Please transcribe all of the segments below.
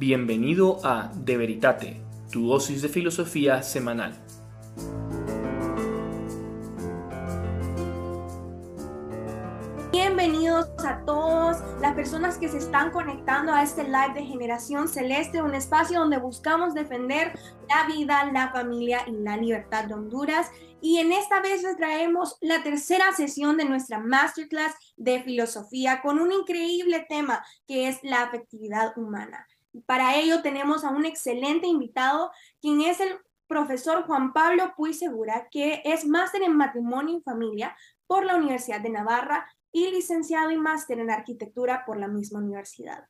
Bienvenido a De Veritate, tu dosis de filosofía semanal. Bienvenidos a todos las personas que se están conectando a este live de Generación Celeste, un espacio donde buscamos defender la vida, la familia y la libertad de Honduras. Y en esta vez les traemos la tercera sesión de nuestra masterclass de filosofía con un increíble tema que es la afectividad humana. Para ello tenemos a un excelente invitado, quien es el profesor Juan Pablo Puy Segura, que es máster en matrimonio y familia por la Universidad de Navarra y licenciado y máster en arquitectura por la misma universidad.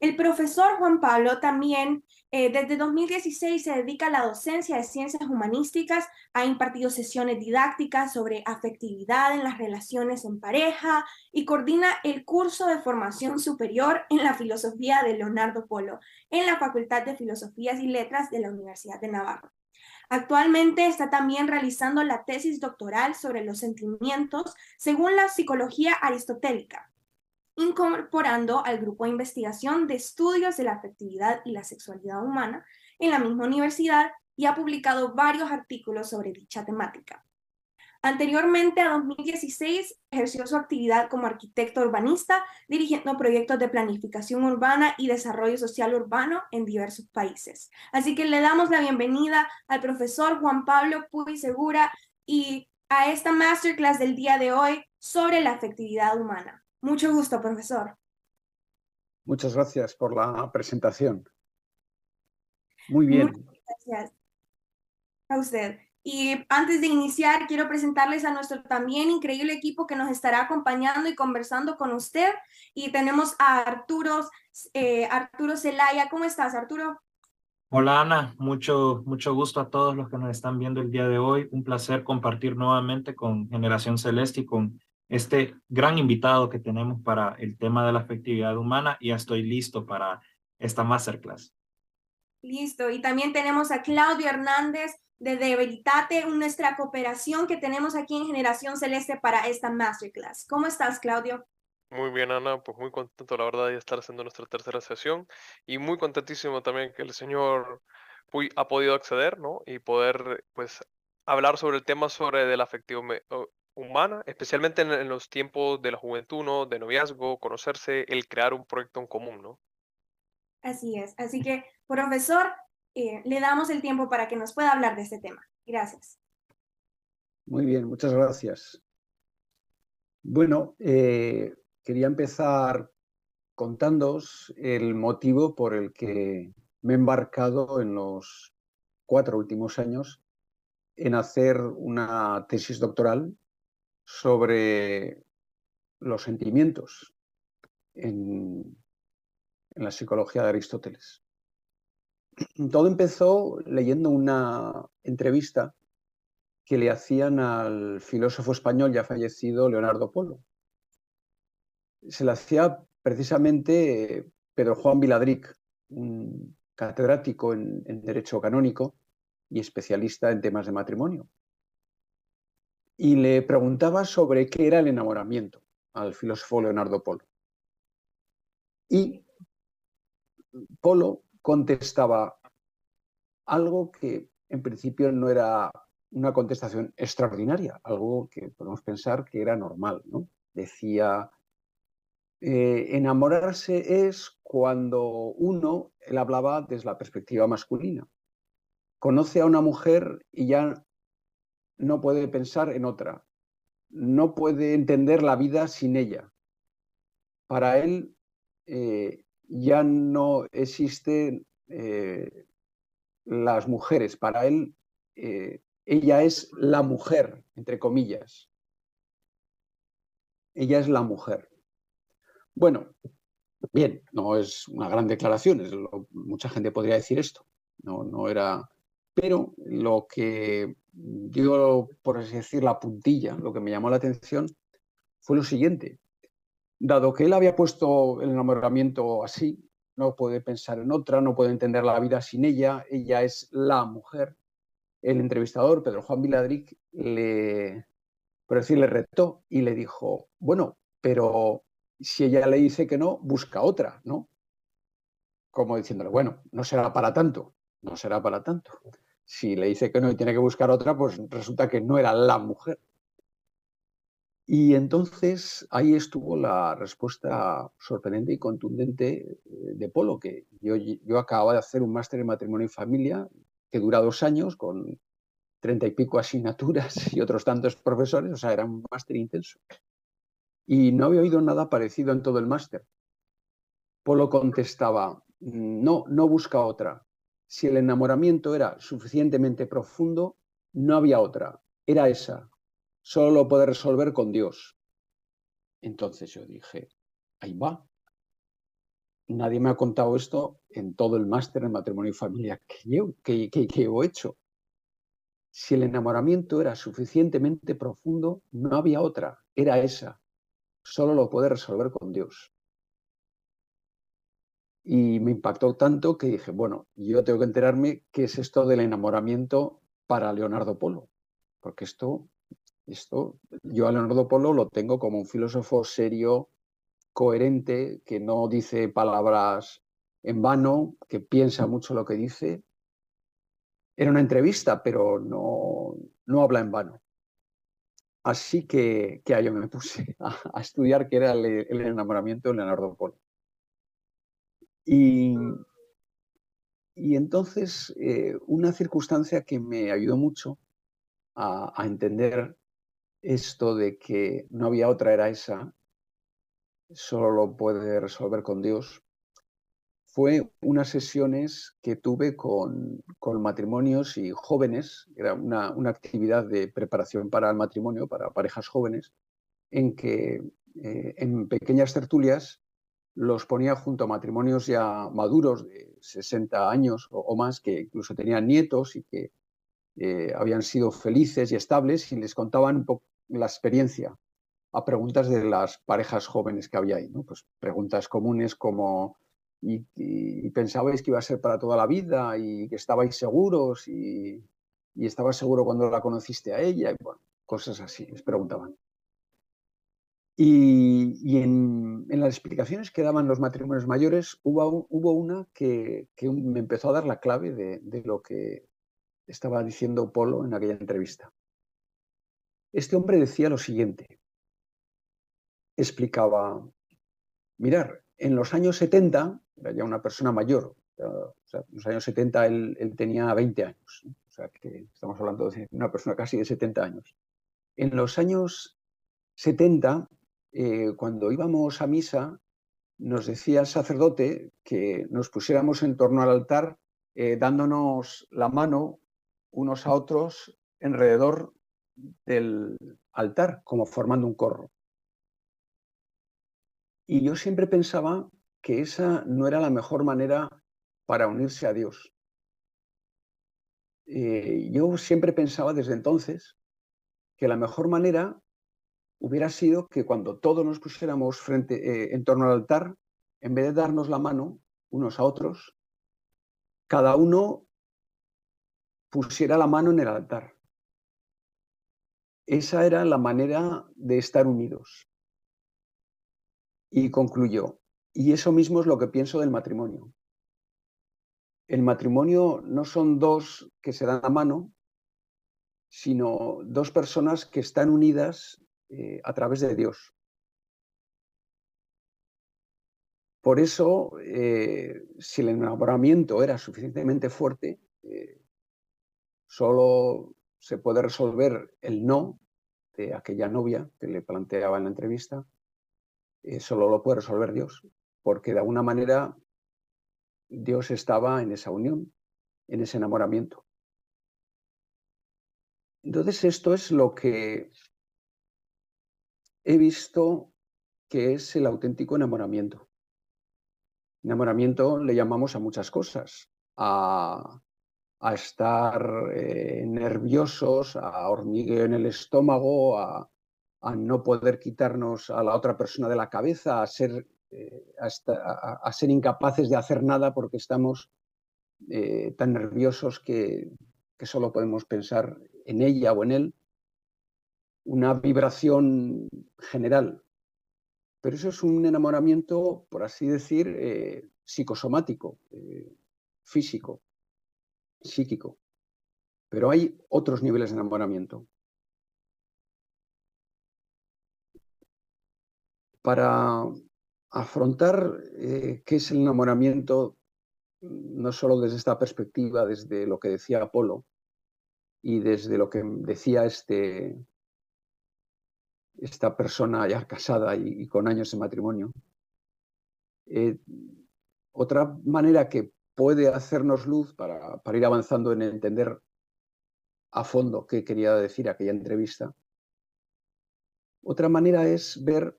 El profesor Juan Pablo también eh, desde 2016 se dedica a la docencia de ciencias humanísticas, ha impartido sesiones didácticas sobre afectividad en las relaciones en pareja y coordina el curso de formación superior en la filosofía de Leonardo Polo en la Facultad de Filosofías y Letras de la Universidad de Navarra. Actualmente está también realizando la tesis doctoral sobre los sentimientos según la psicología aristotélica incorporando al grupo de investigación de estudios de la afectividad y la sexualidad humana en la misma universidad y ha publicado varios artículos sobre dicha temática. Anteriormente a 2016 ejerció su actividad como arquitecto urbanista, dirigiendo proyectos de planificación urbana y desarrollo social urbano en diversos países. Así que le damos la bienvenida al profesor Juan Pablo Puy Segura y a esta masterclass del día de hoy sobre la afectividad humana. Mucho gusto, profesor. Muchas gracias por la presentación. Muy bien. Muchas gracias a usted. Y antes de iniciar, quiero presentarles a nuestro también increíble equipo que nos estará acompañando y conversando con usted. Y tenemos a Arturo, eh, Arturo Zelaya. ¿Cómo estás, Arturo? Hola Ana, mucho, mucho gusto a todos los que nos están viendo el día de hoy. Un placer compartir nuevamente con Generación Celeste y con este gran invitado que tenemos para el tema de la afectividad humana y ya estoy listo para esta masterclass. Listo, y también tenemos a Claudio Hernández de De Veritate, nuestra cooperación que tenemos aquí en Generación Celeste para esta masterclass. ¿Cómo estás, Claudio? Muy bien, Ana, pues muy contento, la verdad, de estar haciendo nuestra tercera sesión y muy contentísimo también que el señor Puy ha podido acceder, ¿no? Y poder, pues, hablar sobre el tema sobre de la afectividad humana, especialmente en, los tiempos de la juventud, ¿no? De noviazgo, conocerse, el crear un proyecto en común, ¿no? Así es. Así que, profesor, eh, le damos el tiempo para que nos pueda hablar de este tema. Gracias. Muy bien, muchas gracias. Bueno, eh, quería empezar contándoos el motivo por el que me he embarcado en los cuatro últimos años en hacer una tesis doctoral sobre los sentimientos en, la psicología de Aristóteles. Todo empezó leyendo una entrevista que le hacían al filósofo español ya fallecido Leonardo Polo. Se la hacía precisamente Pedro Juan Viladric, un catedrático en Derecho Canónico y especialista en temas de matrimonio y le preguntaba sobre qué era el enamoramiento al filósofo Leonardo Polo. Y Polo contestaba algo que en principio no era una contestación extraordinaria, algo que podemos pensar que era normal. ¿no? Decía, eh, enamorarse es cuando uno, él hablaba desde la perspectiva masculina, conoce a una mujer y ya no puede pensar en otra, no puede entender la vida sin ella. Para él eh, ya no existen eh, las mujeres, para él eh, ella es la mujer, entre comillas. Ella es la mujer. Bueno, bien, no es una gran declaración, mucha gente podría decir esto. No, no era. Pero lo que digo, por así decir, la puntilla, lo que me llamó la atención fue lo siguiente. Dado que él había puesto el enamoramiento así, no puede pensar en otra, no puede entender la vida sin ella, ella es la mujer, el entrevistador, Pedro Juan Viladric, le, por decir, le retó y le dijo, bueno, pero si ella le dice que no, busca otra, ¿no? como diciéndole, bueno, no será para tanto, no será para tanto. Si le dice que no y tiene que buscar otra, pues resulta que no era la mujer. Y entonces ahí estuvo la respuesta sorprendente y contundente eh, de Polo, que yo, yo acababa de hacer un máster en matrimonio y familia que dura dos años con treinta y pico asignaturas y otros tantos profesores, o sea, era un máster intenso. Y no había oído nada parecido en todo el máster. Polo contestaba, no, no busca otra. Si el enamoramiento era suficientemente profundo, no había otra. Era esa. Solo lo puede resolver con Dios. Entonces yo dije, ahí va. Nadie me ha contado esto en todo el máster en matrimonio y familia que yo, que, he hecho. Si el enamoramiento era suficientemente profundo, no había otra, era esa. Solo lo puede resolver con Dios. Y me impactó tanto que dije, bueno, yo tengo que enterarme qué es esto del enamoramiento para Leonardo Polo. Porque esto, esto, yo a Leonardo Polo lo tengo como un filósofo serio, coherente, que no dice palabras en vano, que piensa mucho lo que dice era una entrevista, pero no, no habla en vano. Así que, que yo me puse a, estudiar qué era el, enamoramiento de Leonardo Polo. Y, y entonces, eh, una circunstancia que me ayudó mucho a, entender esto de que no había otra, era esa, solo lo puede resolver con Dios, fue unas sesiones que tuve con, matrimonios y jóvenes, era una, actividad de preparación para el matrimonio, para parejas jóvenes, en que eh, en pequeñas tertulias los ponía junto a matrimonios ya maduros de 60 años o, más, que incluso tenían nietos y que eh, habían sido felices y estables y les contaban un poco la experiencia a preguntas de las parejas jóvenes que había ahí. ¿no? Pues preguntas comunes como y, pensabais que iba a ser para toda la vida y que estabais seguros y, y estabas seguro cuando la conociste a ella cosas así, les preguntaban. Y, en, las explicaciones que daban los matrimonios mayores hubo, una que, me empezó a dar la clave de, lo que estaba diciendo Polo en aquella entrevista. Este hombre decía lo siguiente, explicaba, mirar, en los años 70 era ya una persona mayor. En los años 70 él, tenía 20 años. O sea, que estamos hablando de una persona casi de 70 años. En los años 70, eh, cuando íbamos a misa, nos decía el sacerdote que nos pusiéramos en torno al altar eh, dándonos la mano unos a otros alrededor del altar, como formando un corro. Y yo siempre pensaba que esa no era la mejor manera para unirse a Dios. Eh, yo siempre pensaba desde entonces que la mejor manera hubiera sido que cuando todos nos pusiéramos frente, eh, en torno al altar, en vez de darnos la mano unos a otros, cada uno pusiera la mano en el altar. Esa era la manera de estar unidos. Y concluyó, y eso mismo es lo que pienso del matrimonio. El matrimonio no son dos que se dan la mano, sino dos personas que están unidas eh, a través de Dios. Por eso, eh, si el enamoramiento era suficientemente fuerte, eh, solo se puede resolver el no de aquella novia que le planteaba en la entrevista, solo lo puede resolver Dios porque de alguna manera Dios estaba en esa unión, en ese enamoramiento. Entonces esto es lo que he visto que es el auténtico enamoramiento. Enamoramiento le llamamos a muchas cosas, a, estar eh, nerviosos, a hormigueo en el estómago, a, no poder quitarnos a la otra persona de la cabeza, a ser eh, incapaces de hacer nada porque estamos eh, tan nerviosos que, solo podemos pensar en ella o en él. Una vibración general pero eso es un enamoramiento, por así decir, eh, psicosomático, eh, físico, psíquico. Pero hay otros niveles de enamoramiento. Para afrontar eh, qué es el enamoramiento, no solo desde esta perspectiva, desde lo que decía Apolo y desde lo que decía este, esta persona ya casada y, con años de matrimonio. Eh, otra manera que puede hacernos luz para, ir avanzando en entender a fondo qué quería decir aquella entrevista, otra manera es ver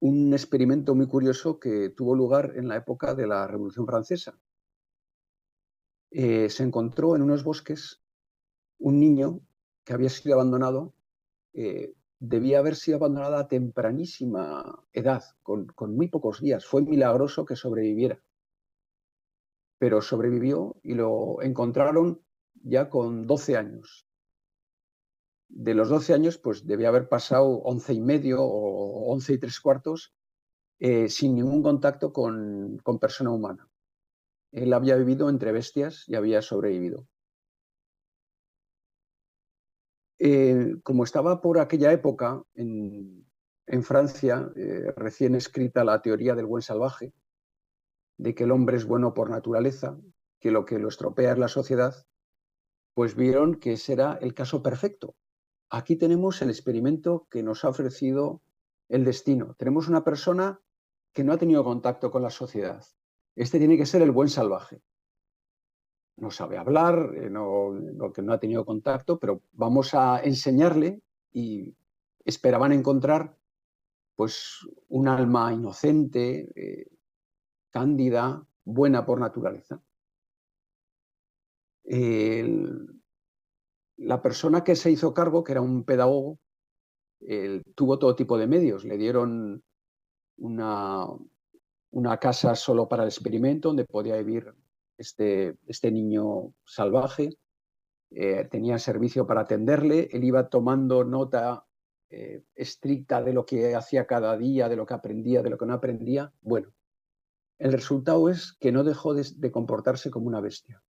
un experimento muy curioso que tuvo lugar en la época de la Revolución Francesa. Eh, se encontró en unos bosques un niño que había sido abandonado, eh, debía haber sido abandonada a tempranísima edad, con, muy pocos días. Fue milagroso que sobreviviera. Pero sobrevivió y lo encontraron ya con 12 años de los 12 años, pues debía haber pasado 11 y medio o 11 y tres cuartos eh, sin ningún contacto con, persona humana. Él había vivido entre bestias y había sobrevivido. Eh, como estaba por aquella época en, Francia, eh, recién escrita la teoría del buen salvaje, de que el hombre es bueno por naturaleza, que lo que lo estropea es la sociedad, pues vieron que ese era el caso perfecto Aquí tenemos el experimento que nos ha ofrecido el destino. Tenemos una persona que no ha tenido contacto con la sociedad. Este tiene que ser el buen salvaje. No sabe hablar, eh, no, que no ha tenido contacto, pero vamos a enseñarle y esperaban encontrar pues un alma inocente, eh, cándida, buena por naturaleza. La persona que se hizo cargo, que era un pedagogo, tuvo todo tipo de medios. Le dieron una, una, casa solo para el experimento, donde podía vivir este, este niño salvaje. Eh, tenía servicio para atenderle. Él iba tomando nota eh, estricta de lo que hacía cada día, de lo que aprendía, de lo que no aprendía. Bueno, el resultado es que no dejó de comportarse como una bestia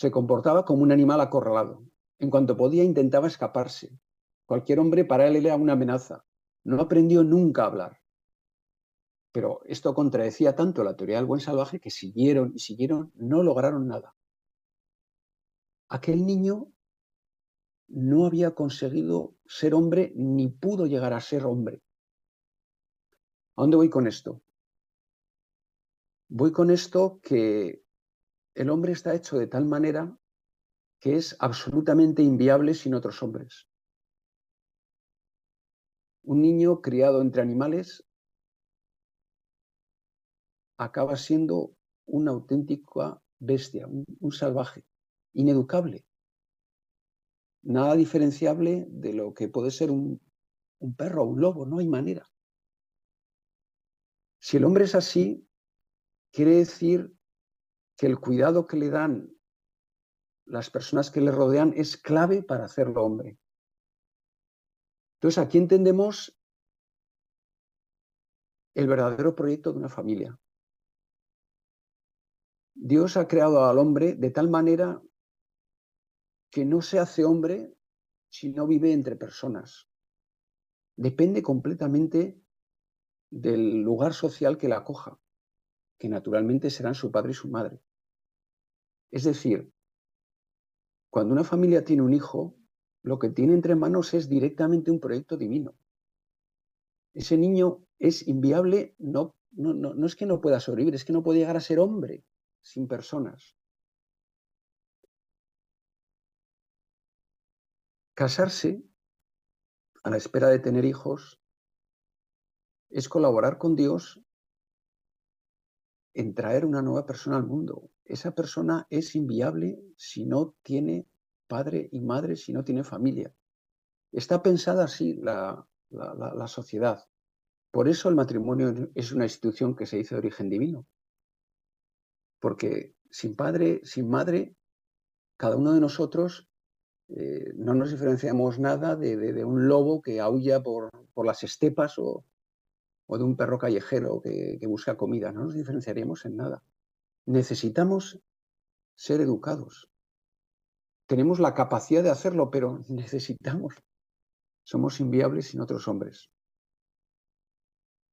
se comportaba como un animal acorralado. En cuanto podía intentaba escaparse. Cualquier hombre para él era una amenaza. No aprendió nunca a hablar. Pero esto contradecía tanto la teoría del buen salvaje que siguieron y siguieron, no lograron nada. Aquel niño no había conseguido ser hombre ni pudo llegar a ser hombre. ¿A dónde voy con esto? Voy con esto que el hombre está hecho de tal manera que es absolutamente inviable sin otros hombres. Un niño criado entre animales acaba siendo una auténtica bestia, un, salvaje, ineducable, nada diferenciable de lo que puede ser un, un perro o un lobo, no hay manera. Si el hombre es así, quiere decir que el cuidado que le dan las personas que le rodean es clave para hacerlo hombre. Entonces aquí entendemos el verdadero proyecto de una familia. Dios ha creado al hombre de tal manera que no se hace hombre si no vive entre personas. Depende completamente del lugar social que la acoja, que naturalmente serán su padre y su madre. Es decir, cuando una familia tiene un hijo, lo que tiene entre manos es directamente un proyecto divino. Ese niño es inviable, no, no, no, es que no pueda sobrevivir, es que no puede llegar a ser hombre sin personas. Casarse a la espera de tener hijos es colaborar con Dios en traer una nueva persona al mundo. Esa persona es inviable si no tiene padre y madre, si no tiene familia. Está pensada así la, sociedad. Por eso el matrimonio es una institución que se dice de origen divino. Porque sin padre, sin madre, cada uno de nosotros Eh, no nos diferenciamos nada de, un lobo que aúlla por, las estepas o, de un perro callejero que, que busca comida. No nos diferenciaríamos en nada. Necesitamos ser educados. Tenemos la capacidad de hacerlo, pero necesitamos. Somos inviables sin otros hombres.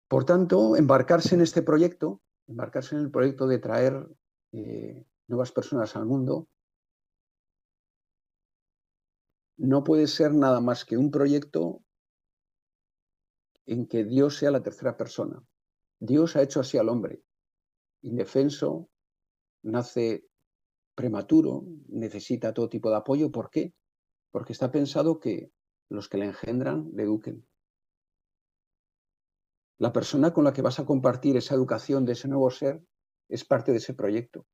Por tanto, embarcarse en este proyecto, embarcarse en el proyecto de traer eh, nuevas personas al mundo, no puede ser nada más que un proyecto en que Dios sea la tercera persona. Dios ha hecho así al hombre, indefenso, nace prematuro, necesita todo tipo de apoyo. ¿Por qué? Porque está pensado que los que le engendran le eduquen. La persona con la que vas a compartir esa educación de ese nuevo ser es parte de ese proyecto.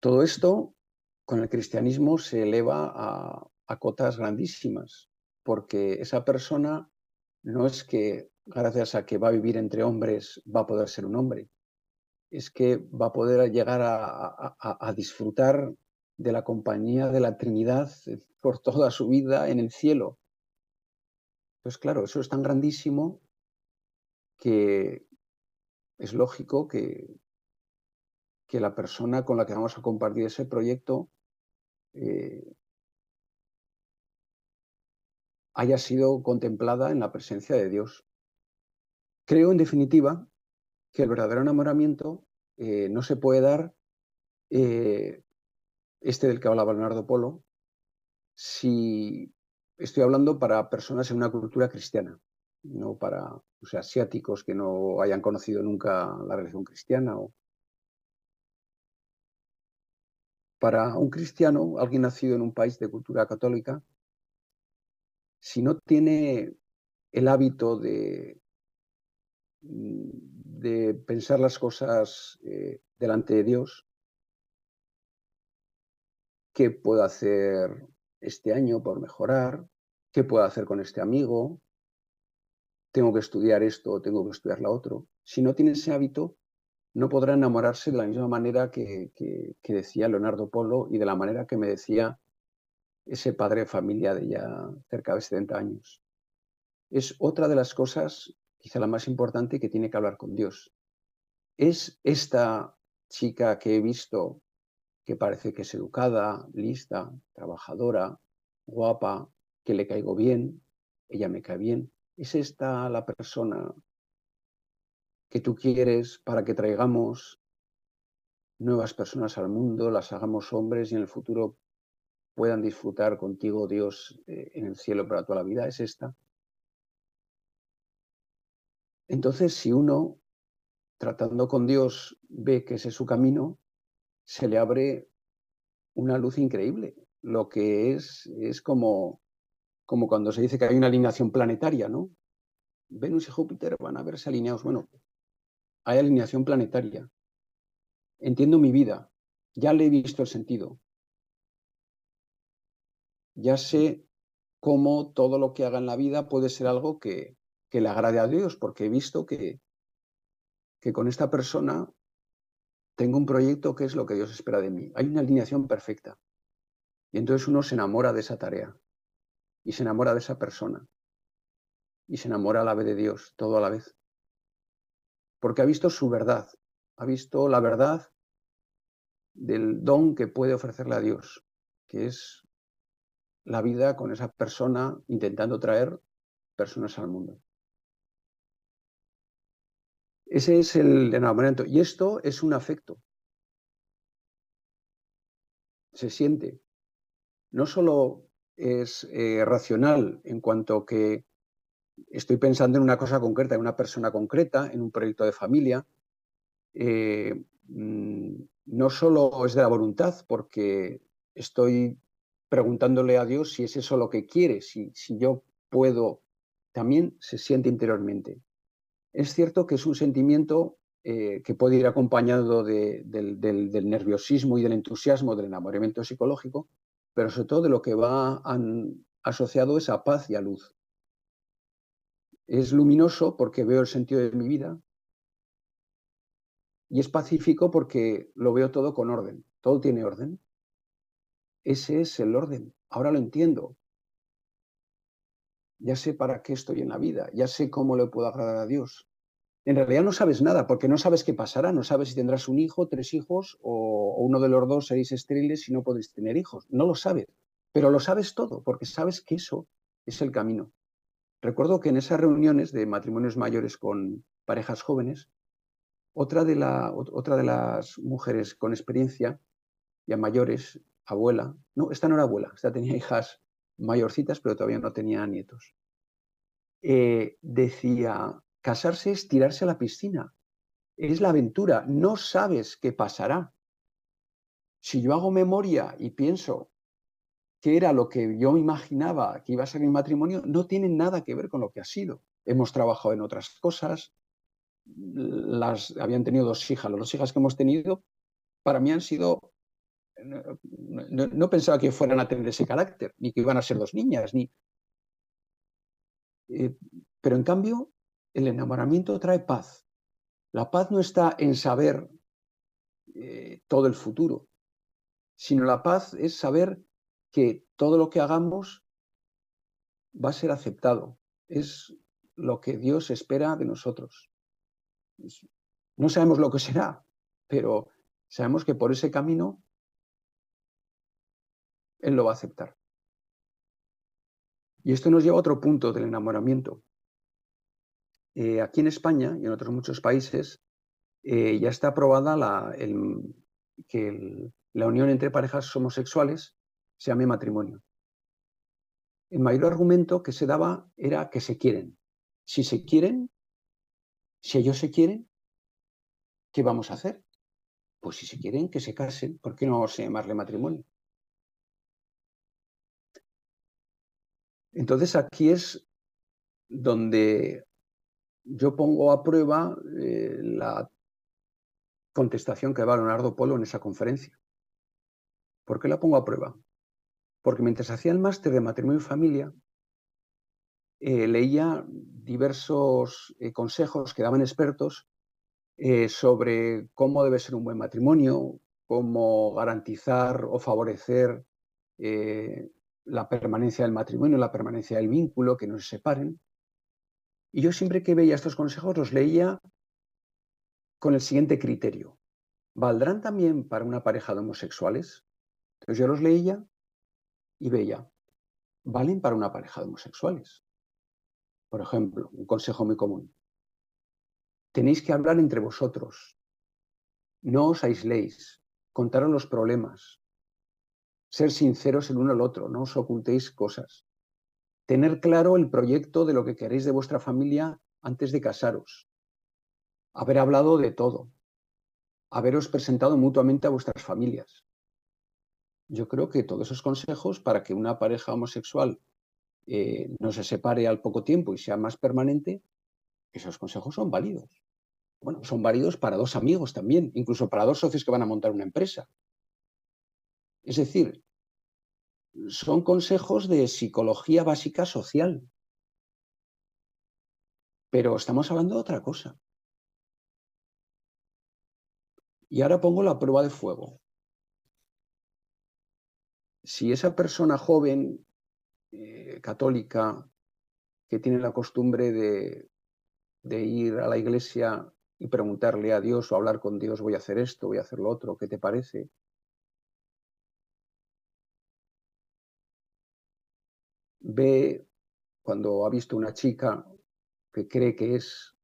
Todo esto con el cristianismo se eleva a, cotas grandísimas, porque esa persona no es que gracias a que va a vivir entre hombres va a poder ser un hombre, es que va a poder llegar a, disfrutar de la compañía de la Trinidad por toda su vida en el cielo. Pues claro, eso es tan grandísimo que es lógico que, que la persona con la que vamos a compartir ese proyecto eh, haya sido contemplada en la presencia de Dios. Creo, en definitiva, que el verdadero enamoramiento eh, no se puede dar, eh, este del que hablaba Leonardo Polo, si estoy hablando para personas en una cultura cristiana, no para asiáticos que no hayan conocido nunca la religión cristiana. O... Para un cristiano, alguien nacido en un país de cultura católica, si no tiene el hábito de, de pensar las cosas eh, delante de Dios, ¿qué puedo hacer este año por mejorar? ¿Qué puedo hacer con este amigo? ¿Tengo que estudiar esto o tengo que estudiar la otro? Si no tiene ese hábito, no podrá enamorarse de la misma manera que, decía Leonardo Polo y de la manera que me decía ese padre de familia de ya cerca de 70 años. Es otra de las cosas, quizá la más importante, que tiene que hablar con Dios. ¿Es esta chica que he visto que parece que es educada, lista, trabajadora, guapa, que le caigo bien, ella me cae bien. ¿Es esta la persona que tú quieres para que traigamos nuevas personas al mundo, las hagamos hombres y en el futuro puedan disfrutar contigo, Dios, eh, en el cielo para toda la vida? ¿Es esta? Entonces, si uno, tratando con Dios, ve que ese es su camino, se le abre una luz increíble. Lo que es, es como, como cuando se dice que hay una alineación planetaria, ¿no? Venus y Júpiter van a verse alineados. Bueno, hay alineación planetaria. Entiendo mi vida, ya le he visto el sentido. Ya sé cómo todo lo que haga en la vida puede ser algo que, que le agrade a Dios, porque he visto que, que con esta persona tengo un proyecto que es lo que Dios espera de mí. Hay una alineación perfecta. Y entonces uno se enamora de esa tarea y se enamora de esa persona y se enamora a la vez de Dios, todo a la vez. Porque ha visto su verdad, ha visto la verdad del don que puede ofrecerle a Dios, que es la vida con esa persona intentando traer personas al mundo. Ese es el enamoramiento. Y esto es un afecto. Se siente. No solo es eh, racional en cuanto que estoy pensando en una cosa concreta, en una persona concreta, en un proyecto de familia. Eh, mm, no solo es de la voluntad, porque estoy preguntándole a Dios si es eso lo que quiere, si, si yo puedo, también se siente interiormente. Es cierto que es un sentimiento eh, que puede ir acompañado del, nerviosismo y del entusiasmo del enamoramiento psicológico, pero sobre todo de lo que va asociado es a paz y a luz. Es luminoso porque veo el sentido de mi vida y es pacífico porque lo veo todo con orden, todo tiene orden. Ese es el orden. Ahora lo entiendo. Ya sé para qué estoy en la vida, ya sé cómo le puedo agradar a Dios. En realidad no sabes nada, porque no sabes qué pasará, no sabes si tendrás un hijo, tres hijos, o, uno de los dos seréis estériles y no podéis tener hijos. No lo sabes, pero lo sabes todo, porque sabes que eso es el camino. Recuerdo que en esas reuniones de matrimonios mayores con parejas jóvenes, otra de, otra de las mujeres con experiencia, ya mayores, abuela, no, esta no era abuela, esta tenía hijas mayorcitas, pero todavía no tenía nietos, eh, decía, casarse es tirarse a la piscina, es la aventura, no sabes qué pasará. Si yo hago memoria y pienso que era lo que yo imaginaba que iba a ser mi matrimonio, no tiene nada que ver con lo que ha sido. Hemos trabajado en otras cosas, las habían tenido dos hijas, las dos hijas que hemos tenido, para mí han sido, no, pensaba que fueran a tener ese carácter, ni que iban a ser dos niñas, ni... Eh, pero en cambio, el enamoramiento trae paz. La paz no está en saber eh, todo el futuro, sino la paz es saber que todo lo que hagamos va a ser aceptado. Es lo que Dios espera de nosotros. No sabemos lo que será, pero sabemos que por ese camino Él lo va a aceptar. Y esto nos lleva a otro punto del enamoramiento. Eh, aquí en España y en otros muchos países eh, ya está aprobada la, que la unión entre parejas homosexuales se llame matrimonio. El mayor argumento que se daba era que se quieren. Si se quieren, si ellos se quieren, ¿qué vamos a hacer? Pues si se quieren, que se casen. ¿Por qué no vamos a llamarle matrimonio? Entonces aquí es donde yo pongo a prueba eh, la contestación que daba Leonardo Polo en esa conferencia. ¿Por qué la pongo a prueba? porque mientras hacía el máster de matrimonio y familia, eh, leía diversos eh, consejos que daban expertos sobre cómo debe ser un buen matrimonio, cómo garantizar o favorecer la permanencia del matrimonio, la permanencia del vínculo, que no se separen. Y yo siempre que veía estos consejos los leía con el siguiente criterio. ¿Valdrán también para una pareja de homosexuales? Entonces yo los leía y Bella valen para una pareja de homosexuales. Por ejemplo, un consejo muy común. Tenéis que hablar entre vosotros. No os aisléis. Contaros los problemas. Ser sinceros el uno al otro. No os ocultéis cosas. Tener claro el proyecto de lo que queréis de vuestra familia antes de casaros. Haber hablado de todo. Haberos presentado mutuamente a vuestras familias yo creo que todos esos consejos para que una pareja homosexual eh, no se separe al poco tiempo y sea más permanente, esos consejos son válidos. Bueno, son válidos para dos amigos también, incluso para dos socios que van a montar una empresa. Es decir, son consejos de psicología básica social. Pero estamos hablando de otra cosa. Y ahora pongo la prueba de fuego si esa persona joven, eh, católica, que tiene la costumbre de, de, ir a la iglesia y preguntarle a Dios o hablar con Dios, voy a hacer esto, voy a hacer lo otro, ¿qué te parece? Ve cuando ha visto una chica que cree que es,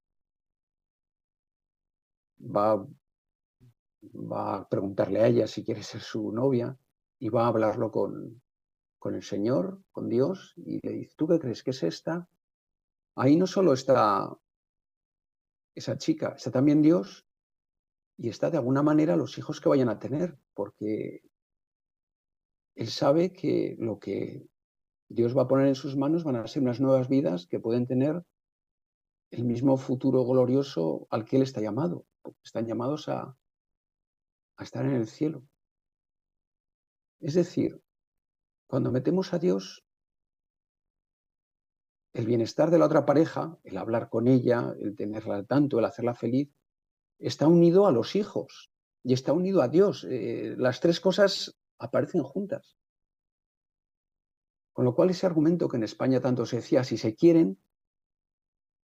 va, va a preguntarle a ella si quiere ser su novia y va a hablarlo con, con el Señor, con Dios, y le dice, ¿tú qué crees que es esta? Ahí no solo está esa chica, está también Dios y está de alguna manera los hijos que vayan a tener, porque Él sabe que lo que Dios va a poner en sus manos van a ser unas nuevas vidas que pueden tener el mismo futuro glorioso al que Él está llamado, están llamados a, a estar en el cielo. Es decir, cuando metemos a Dios, el bienestar de la otra pareja, el hablar con ella, el tenerla al tanto, el hacerla feliz, está unido a los hijos y está unido a Dios. Eh, las tres cosas aparecen juntas. Con lo cual ese argumento que en España tanto se decía, si se quieren,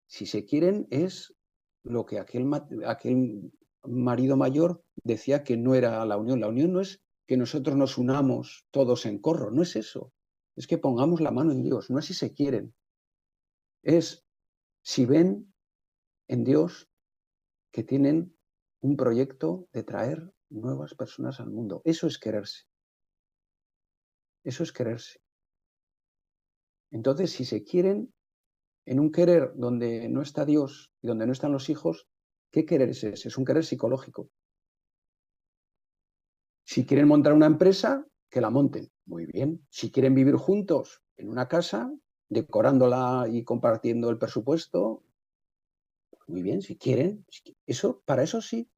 si se quieren es lo que aquel, aquel marido mayor decía que no era la unión. La unión no es que nosotros nos unamos todos en corro, no es eso. Es que pongamos la mano en Dios, no es si se quieren. Es si ven en Dios que tienen un proyecto de traer nuevas personas al mundo. Eso es quererse. Eso es quererse. Entonces, si se quieren en un querer donde no está Dios y donde no están los hijos, ¿qué querer es ese? Es un querer psicológico. Si quieren montar una empresa, que la monten. Muy bien. Si quieren vivir juntos en una casa, decorándola y compartiendo el presupuesto, muy bien. Si quieren, eso, para eso sí.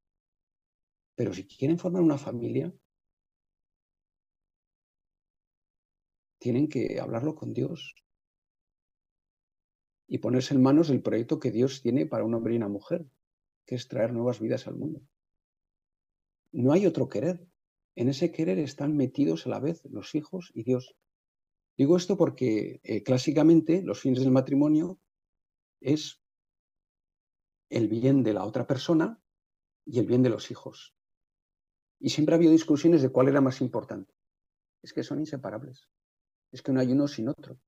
Pero si quieren formar una familia, tienen que hablarlo con Dios y ponerse en manos del proyecto que Dios tiene para un hombre y una mujer, que es traer nuevas vidas al mundo. No hay otro querer. En ese querer están metidos a la vez los hijos y Dios. Digo esto porque eh, clásicamente los fines del matrimonio es el bien de la otra persona y el bien de los hijos. Y siempre ha habido discusiones de cuál era más importante. Es que son inseparables es que no hay uno sin otro.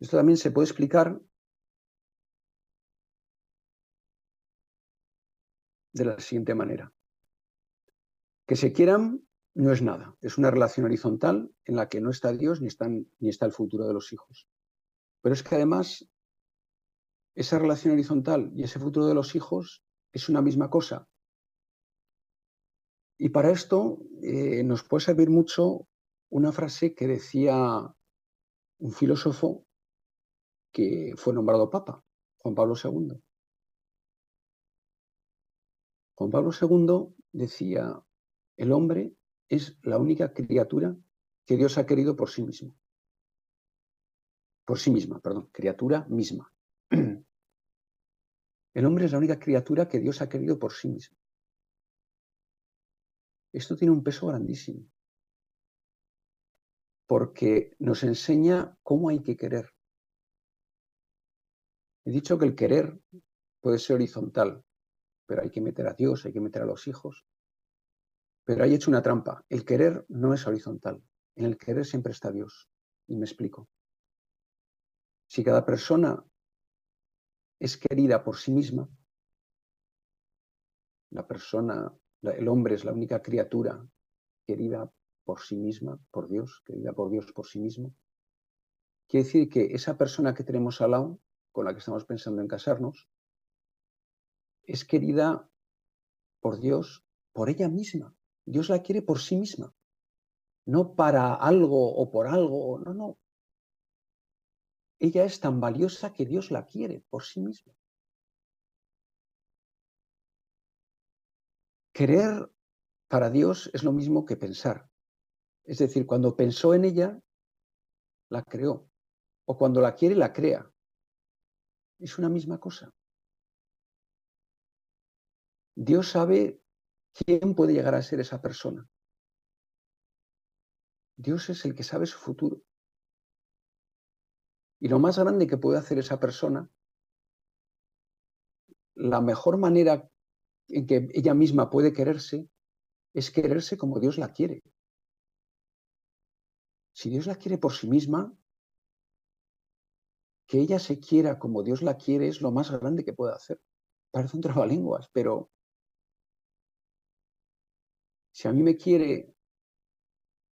Esto también se puede explicar de la siguiente manera. Que se quieran no es nada, es una relación horizontal en la que no está Dios ni, ni está el futuro de los hijos. Pero es que además esa relación horizontal y ese futuro de los hijos es una misma cosa. Y para esto eh, nos puede servir mucho una frase que decía un filósofo que fue nombrado papa, Juan Pablo II. Juan Pablo II decía, el hombre es la única criatura que Dios ha querido por sí mismo. Por sí misma, perdón, criatura misma. El hombre es la única criatura que Dios ha querido por sí mismo. Esto tiene un peso grandísimo, porque nos enseña cómo hay que querer. He dicho que el querer puede ser horizontal, pero hay que meter a Dios, hay que meter a los hijos. Pero hay hecho una trampa. El querer no es horizontal. En el querer siempre está Dios. Y me explico. Si cada persona es querida por sí misma, la persona el hombre es la única criatura querida por sí misma, por Dios, querida por Dios por sí mismo. Quiere decir que esa persona que tenemos al lado, con la que estamos pensando en casarnos, es querida por Dios, por ella misma. Dios la quiere por sí misma, no para algo o por algo, no, no. Ella es tan valiosa que Dios la quiere por sí misma. Querer para Dios es lo mismo que pensar. Es decir, cuando pensó en ella, la creó. O cuando la quiere, la crea. Es una misma cosa. Dios sabe quién puede llegar a ser esa persona. Dios es el que sabe su futuro. Y lo más grande que puede hacer esa persona, la mejor manera en que ella misma puede quererse es quererse como Dios la quiere. Si Dios la quiere por sí misma, que ella se quiera como Dios la quiere es lo más grande que puede hacer. Parece un trabalenguas, pero si a mí me quiere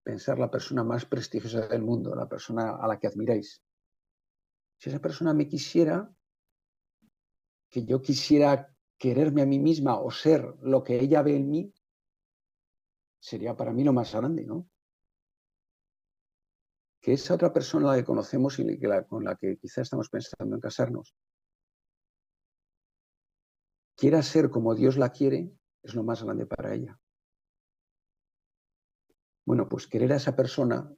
pensar la persona más prestigiosa del mundo, la persona a la que admiráis, si esa persona me quisiera, que yo quisiera quererme a mí misma o ser lo que ella ve en mí, sería para mí lo más grande, ¿no? Que esa otra persona la que conocemos y con la que quizá estamos pensando en casarnos, quiera ser como Dios la quiere, es lo más grande para ella. Bueno, pues querer a esa persona,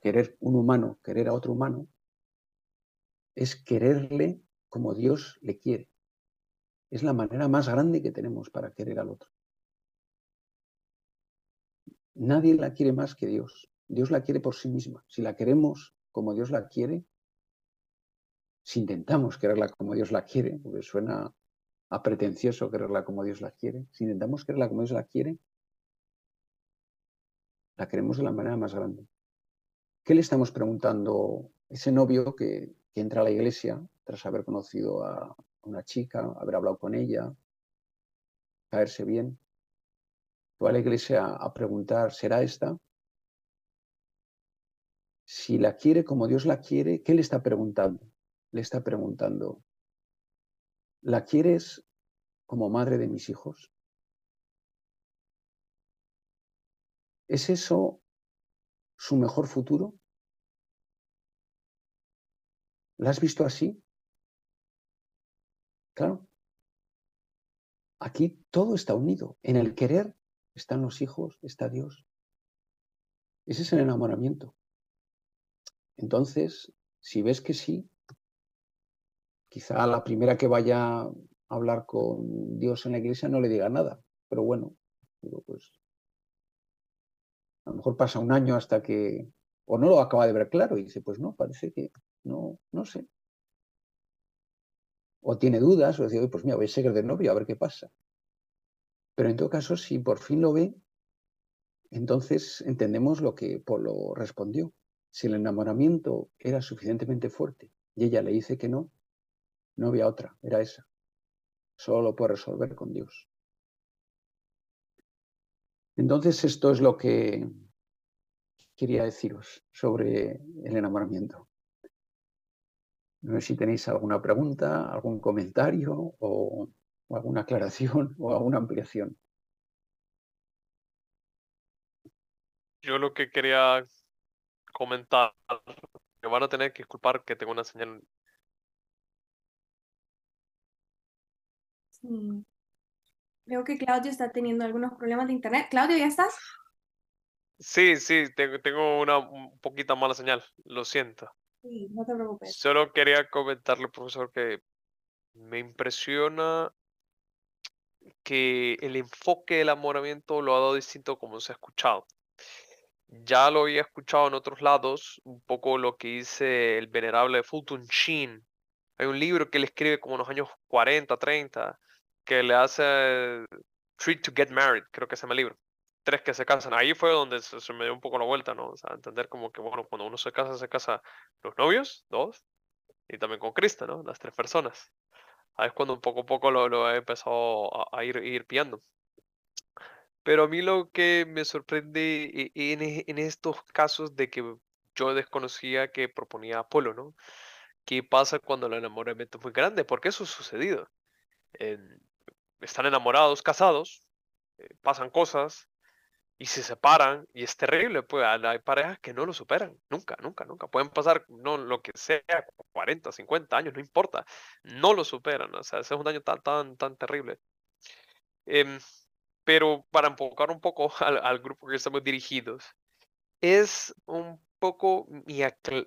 querer un humano, querer a otro humano, es quererle como Dios le quiere. Es la manera más grande que tenemos para querer al otro. Nadie la quiere más que Dios. Dios la quiere por sí misma. Si la queremos como Dios la quiere, si intentamos quererla como Dios la quiere, porque suena a pretencioso quererla como Dios la quiere, si intentamos quererla como Dios la quiere, la queremos de la manera más grande. ¿Qué le estamos preguntando a ese novio que, que entra a la iglesia tras haber conocido a una chica, haber hablado con ella, caerse bien? Va a la iglesia a preguntar, ¿será esta? Si la quiere como Dios la quiere, ¿qué le está preguntando? Le está preguntando, ¿la quieres como madre de mis hijos? ¿Es eso su mejor futuro? ¿La has visto así? Claro. Aquí todo está unido. En el querer están los hijos, está Dios. Ese es el enamoramiento. Entonces, si ves que sí, quizá la primera que vaya a hablar con Dios en la iglesia no le diga nada, pero bueno, digo, pues a lo mejor pasa un año hasta que, o no lo acaba de ver claro y dice, pues no, parece que no, no sé. O tiene dudas, o dice, pues mira, voy a seguir de novio a ver qué pasa. Pero en todo caso, si por fin lo ve, entonces entendemos lo que Polo respondió. Si el enamoramiento era suficientemente fuerte y ella le dice que no, no había otra, era esa. Solo lo puede resolver con Dios. Entonces esto es lo que quería deciros sobre el enamoramiento. No sé si tenéis alguna pregunta, algún comentario o, o alguna aclaración o alguna ampliación. Yo lo que quería comentar, me van a tener que disculpar que tengo una señal. Sí. Creo que Claudio está teniendo algunos problemas de internet. Claudio, ¿ya estás? Sí, sí, tengo, tengo una un poquita mala señal, lo siento. Sí, no te preocupes. Solo quería comentarle, profesor, que me impresiona que el enfoque del enamoramiento lo ha dado distinto como se ha escuchado. Ya lo había escuchado en otros lados, un poco lo que dice el venerable Fulton Sheen. Hay un libro que él escribe como en los años 40, 30, que le hace Treat to Get Married, creo que se llama el libro. Tres que se casan. Ahí fue donde se, me dio un poco la vuelta, ¿no? O sea, entender como que, bueno, cuando uno se casa, se casa los novios, dos, y también con Cristo, ¿no? Las tres personas. Ahí es cuando poco a poco lo, lo he empezado a, a ir, ir pillando. Pero a mí lo que me sorprende e- en, e- en estos casos de que yo desconocía que proponía Apolo, ¿no? ¿Qué pasa cuando el enamoramiento es muy grande? Porque eso ha sucedido. Están enamorados, casados, eh, pasan cosas y se separan y es terrible. Pues hay parejas que no lo superan, nunca, nunca, nunca. Pueden pasar no lo que sea, 40, 50 años, no importa, no lo superan. O sea, es un daño tan, tan, tan terrible. Em, pero para enfocar un poco al, grupo que estamos dirigidos, es un poco mi,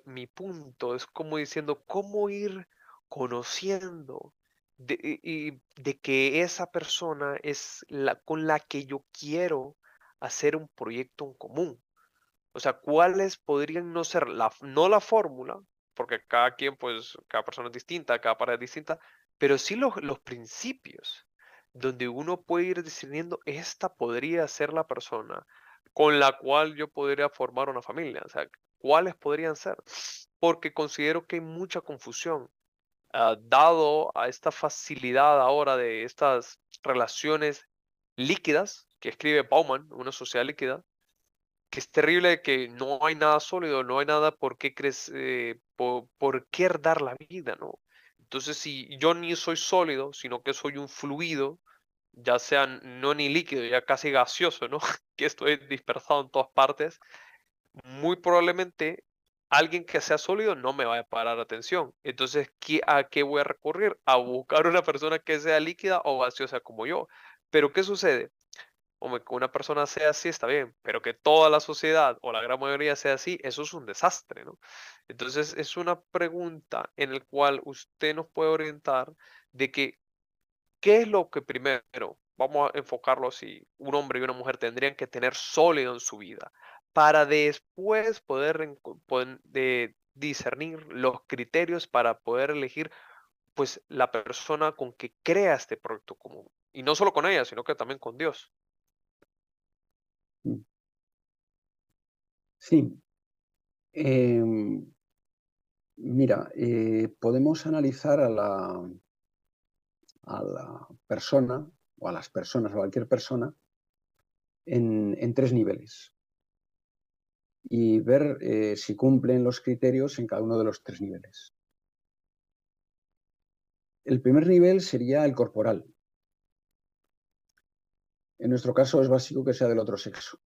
mi punto, es como diciendo cómo ir conociendo de, y- de que esa persona es la con la que yo quiero hacer un proyecto en común. O sea, cuáles podrían no ser la, no la fórmula, porque cada quien, pues, cada persona es distinta, cada pareja es distinta, pero sí los, los principios donde uno puede ir discerniendo, esta podría ser la persona con la cual yo podría formar una familia. O sea, ¿cuáles podrían ser? Porque considero que hay mucha confusión, ah, dado a esta facilidad ahora de estas relaciones líquidas que escribe Bauman, una sociedad líquida, que es terrible que no hay nada sólido, no hay nada por qué crecer, por, por qué dar la vida, ¿no? Entonces, si yo ni soy sólido, sino que soy un fluido, ya sea no ni líquido, ya casi gaseoso, ¿no? Que estoy dispersado en todas partes, muy probablemente alguien que sea sólido no me va a parar atención. Entonces, ¿qué, ¿a qué voy a recurrir? A buscar una persona que sea líquida o gaseosa como yo. Pero, ¿qué sucede? Hombre, que una persona sea así está bien, pero que toda la sociedad o la gran mayoría sea así, eso es un desastre, ¿no? Entonces es una pregunta en la cual usted nos puede orientar de que, ¿qué es lo que primero, vamos a enfocarlo así, un hombre y una mujer tendrían que tener sólido en su vida para después poder, de discernir los criterios para poder elegir pues la persona con que crea este proyecto común. Y no solo con ella, sino que también con Dios. Sí. Em, mira, eh, podemos analizar a la, persona o a las personas, a cualquier persona, en, tres niveles y ver eh, si cumplen los criterios en cada uno de los tres niveles. El primer nivel sería el corporal. En nuestro caso es básico que sea del otro sexo.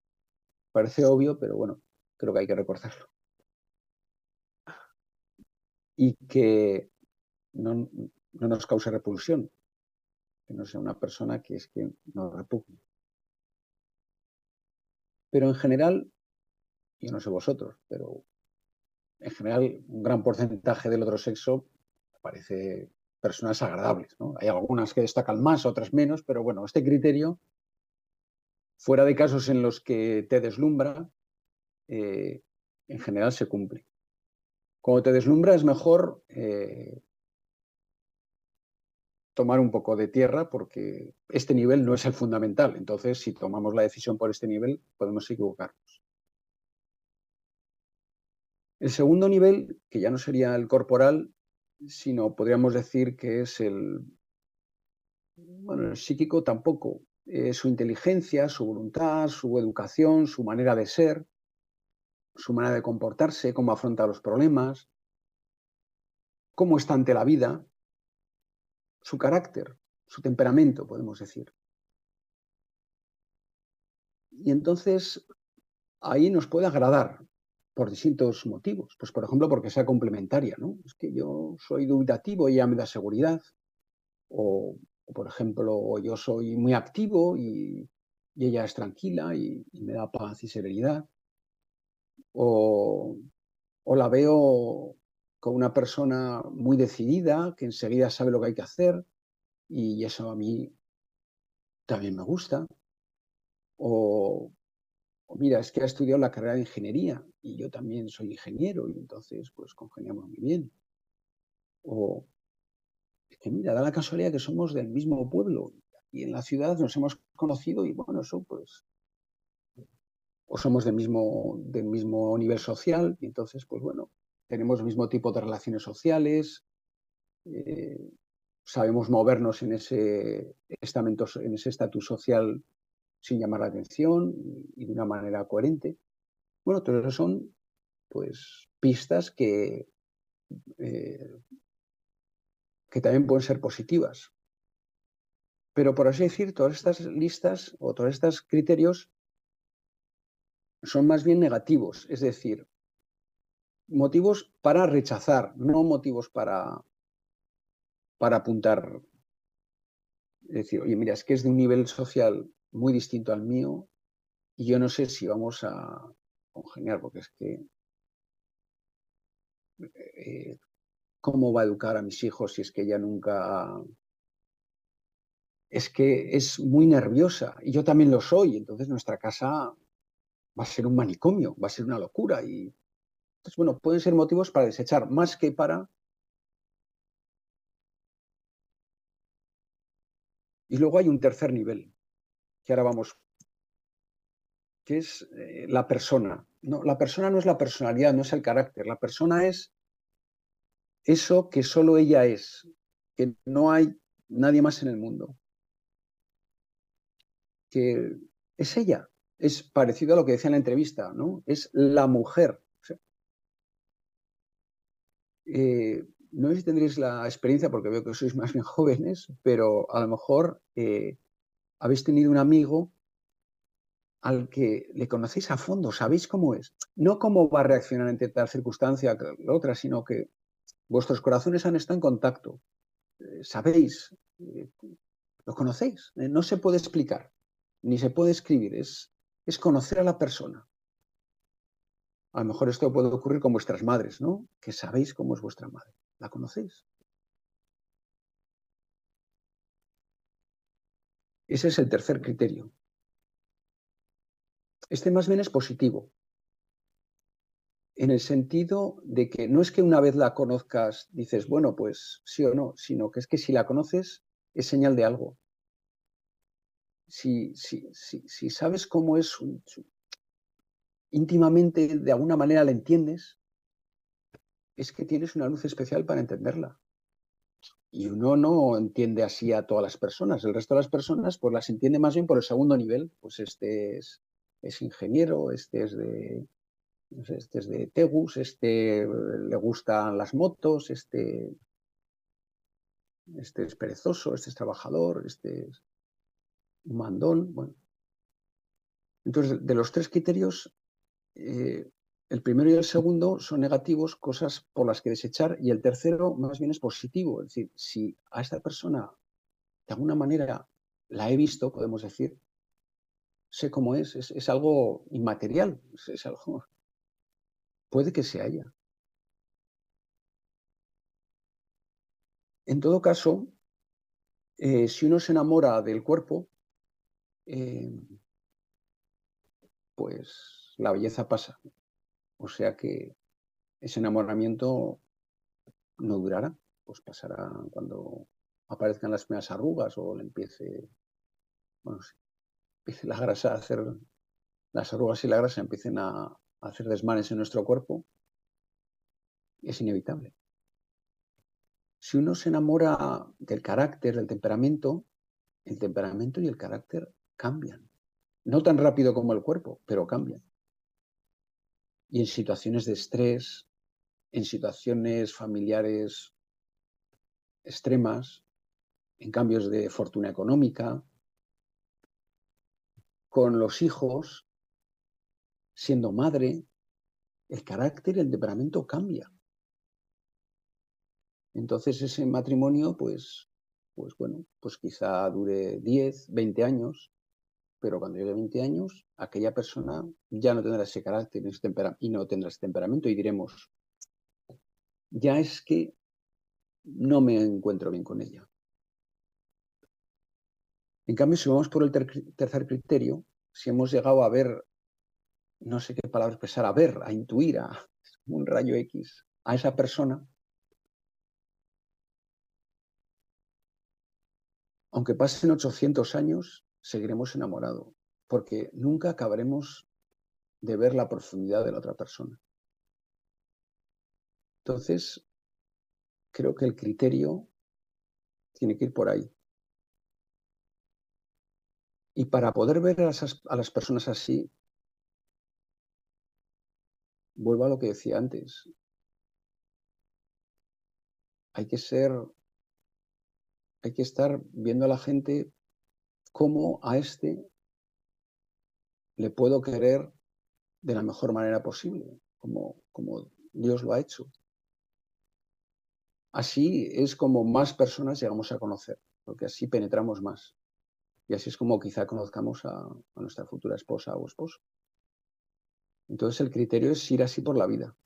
Parece obvio, pero bueno, creo que hay que recordarlo. Y que no, nos cause repulsión, que no sea una persona que es que nos repugne. Pero en general, yo no sé vosotros, pero en general un gran porcentaje del otro sexo parece personas agradables. Hay algunas que destacan más, otras menos, pero bueno, este criterio Fuera de casos en los que te deslumbra, eh, en general se cumple. Cuando te deslumbra es mejor eh, tomar un poco de tierra porque este nivel no es el fundamental. Entonces, si tomamos la decisión por este nivel, podemos equivocarnos. El segundo nivel, que ya no sería el corporal, sino podríamos decir que es el, bueno, el psíquico tampoco, eh, su inteligencia, su voluntad, su educación, su manera de ser, su manera de comportarse, cómo afronta los problemas, cómo está ante la vida, su carácter, su temperamento, podemos decir. Y entonces ahí nos puede agradar por distintos motivos. Pues por ejemplo porque sea complementaria, ¿no? Es que yo soy dubitativo y ella me da seguridad. O por ejemplo, yo soy muy activo y, ella es tranquila y, me da paz y serenidad. O, la veo con una persona muy decidida, que enseguida sabe lo que hay que hacer y eso a mí también me gusta. O, o, mira, es que ha estudiado la carrera de ingeniería y yo también soy ingeniero y entonces pues congeniamos muy bien. O, que mira, da la casualidad que somos del mismo pueblo y en la ciudad nos hemos conocido y bueno, eso pues, o somos del mismo, del mismo nivel social y entonces pues bueno, tenemos el mismo tipo de relaciones sociales, eh, sabemos movernos en ese estamento, en ese estatus social sin llamar la atención y de una manera coherente. Bueno, todo eso son pues pistas que eh, que también pueden ser positivas. Pero por así decir, todas estas listas o todos estos criterios son más bien negativos, es decir, motivos para rechazar, no motivos para, para apuntar. Es decir, oye, mira, es que es de un nivel social muy distinto al mío y yo no sé si vamos a congeniar, porque es que eh, ¿Cómo va a educar a mis hijos si es que ella nunca... Es que es muy nerviosa y yo también lo soy, entonces nuestra casa va a ser un manicomio, va a ser una locura y... Entonces, bueno, pueden ser motivos para desechar más que para... Y luego hay un tercer nivel, que ahora vamos, que es eh, la persona. No, la persona no es la personalidad, no es el carácter, la persona es eso que solo ella es, que no hay nadie más en el mundo, que es ella, es parecido a lo que decía en la entrevista, ¿no? Es la mujer. Eh, no sé si tendréis la experiencia, porque veo que sois más bien jóvenes, pero a lo mejor eh, habéis tenido un amigo al que le conocéis a fondo, sabéis cómo es. No cómo va a reaccionar ante tal circunstancia que la otra, sino que Vuestros corazones han estado en contacto. Eh, sabéis, lo conocéis. No se puede explicar, ni se puede escribir. Es, es conocer a la persona. A lo mejor esto puede ocurrir con vuestras madres, ¿no? Que sabéis cómo es vuestra madre. ¿La conocéis? Ese es el tercer criterio. Este más bien es positivo. en el sentido de que no es que una vez la conozcas dices, bueno, pues sí o no, sino que es que si la conoces es señal de algo. Si, sabes cómo es íntimamente, de alguna manera la entiendes, es que tienes una luz especial para entenderla. Y uno no entiende así a todas las personas. El resto de las personas pues las entiende más bien por el segundo nivel. Pues este es, ingeniero, este es de, este es de Tegus, este le gustan las motos, este, este es perezoso, este es trabajador, este es un mandón. Bueno. Entonces, de los tres criterios, eh, el primero y el segundo son negativos, cosas por las que desechar, y el tercero más bien es positivo. Es decir, si a esta persona de alguna manera la he visto, podemos decir, sé cómo es, es, algo inmaterial, es, algo... Puede que se haya. En todo caso, eh, si uno se enamora del cuerpo, eh, pues la belleza pasa. O sea que ese enamoramiento no durará, pues pasará cuando aparezcan las primeras arrugas o le empiece, bueno, empiece la grasa a hacer, las arrugas y la grasa empiecen a, hacer desmanes en nuestro cuerpo, es inevitable. Si uno se enamora del carácter, del temperamento, el temperamento y el carácter cambian. No tan rápido como el cuerpo, pero cambian y en situaciones de estrés, en situaciones familiares extremas, en cambios de fortuna económica, con los hijos, siendo madre, el carácter, el temperamento cambia. Entonces ese matrimonio, pues, pues bueno, pues quizá dure 10, 20 años, pero cuando llegue 20 años, aquella persona ya no tendrá ese carácter y no tendrá ese temperamento y diremos, ya es que no me encuentro bien con ella. En cambio, si vamos por el tercer criterio, si hemos llegado a ver, no sé qué palabra expresar, a ver, a intuir, a un rayo X, a esa persona, aunque pasen 800 años, seguiremos enamorados, porque nunca acabaremos de ver la profundidad de la otra persona. Entonces, creo que el criterio tiene que ir por ahí. Y para poder ver a, a las personas así, vuelvo a lo que decía antes. Hay que ser, hay que estar viendo a la gente cómo a este le puedo querer de la mejor manera posible, como, Dios lo ha hecho. Así es como más personas llegamos a conocer, porque así penetramos más. Y así es como quizá conozcamos a, a nuestra futura esposa o esposo. Entonces el criterio es ir así por la vida.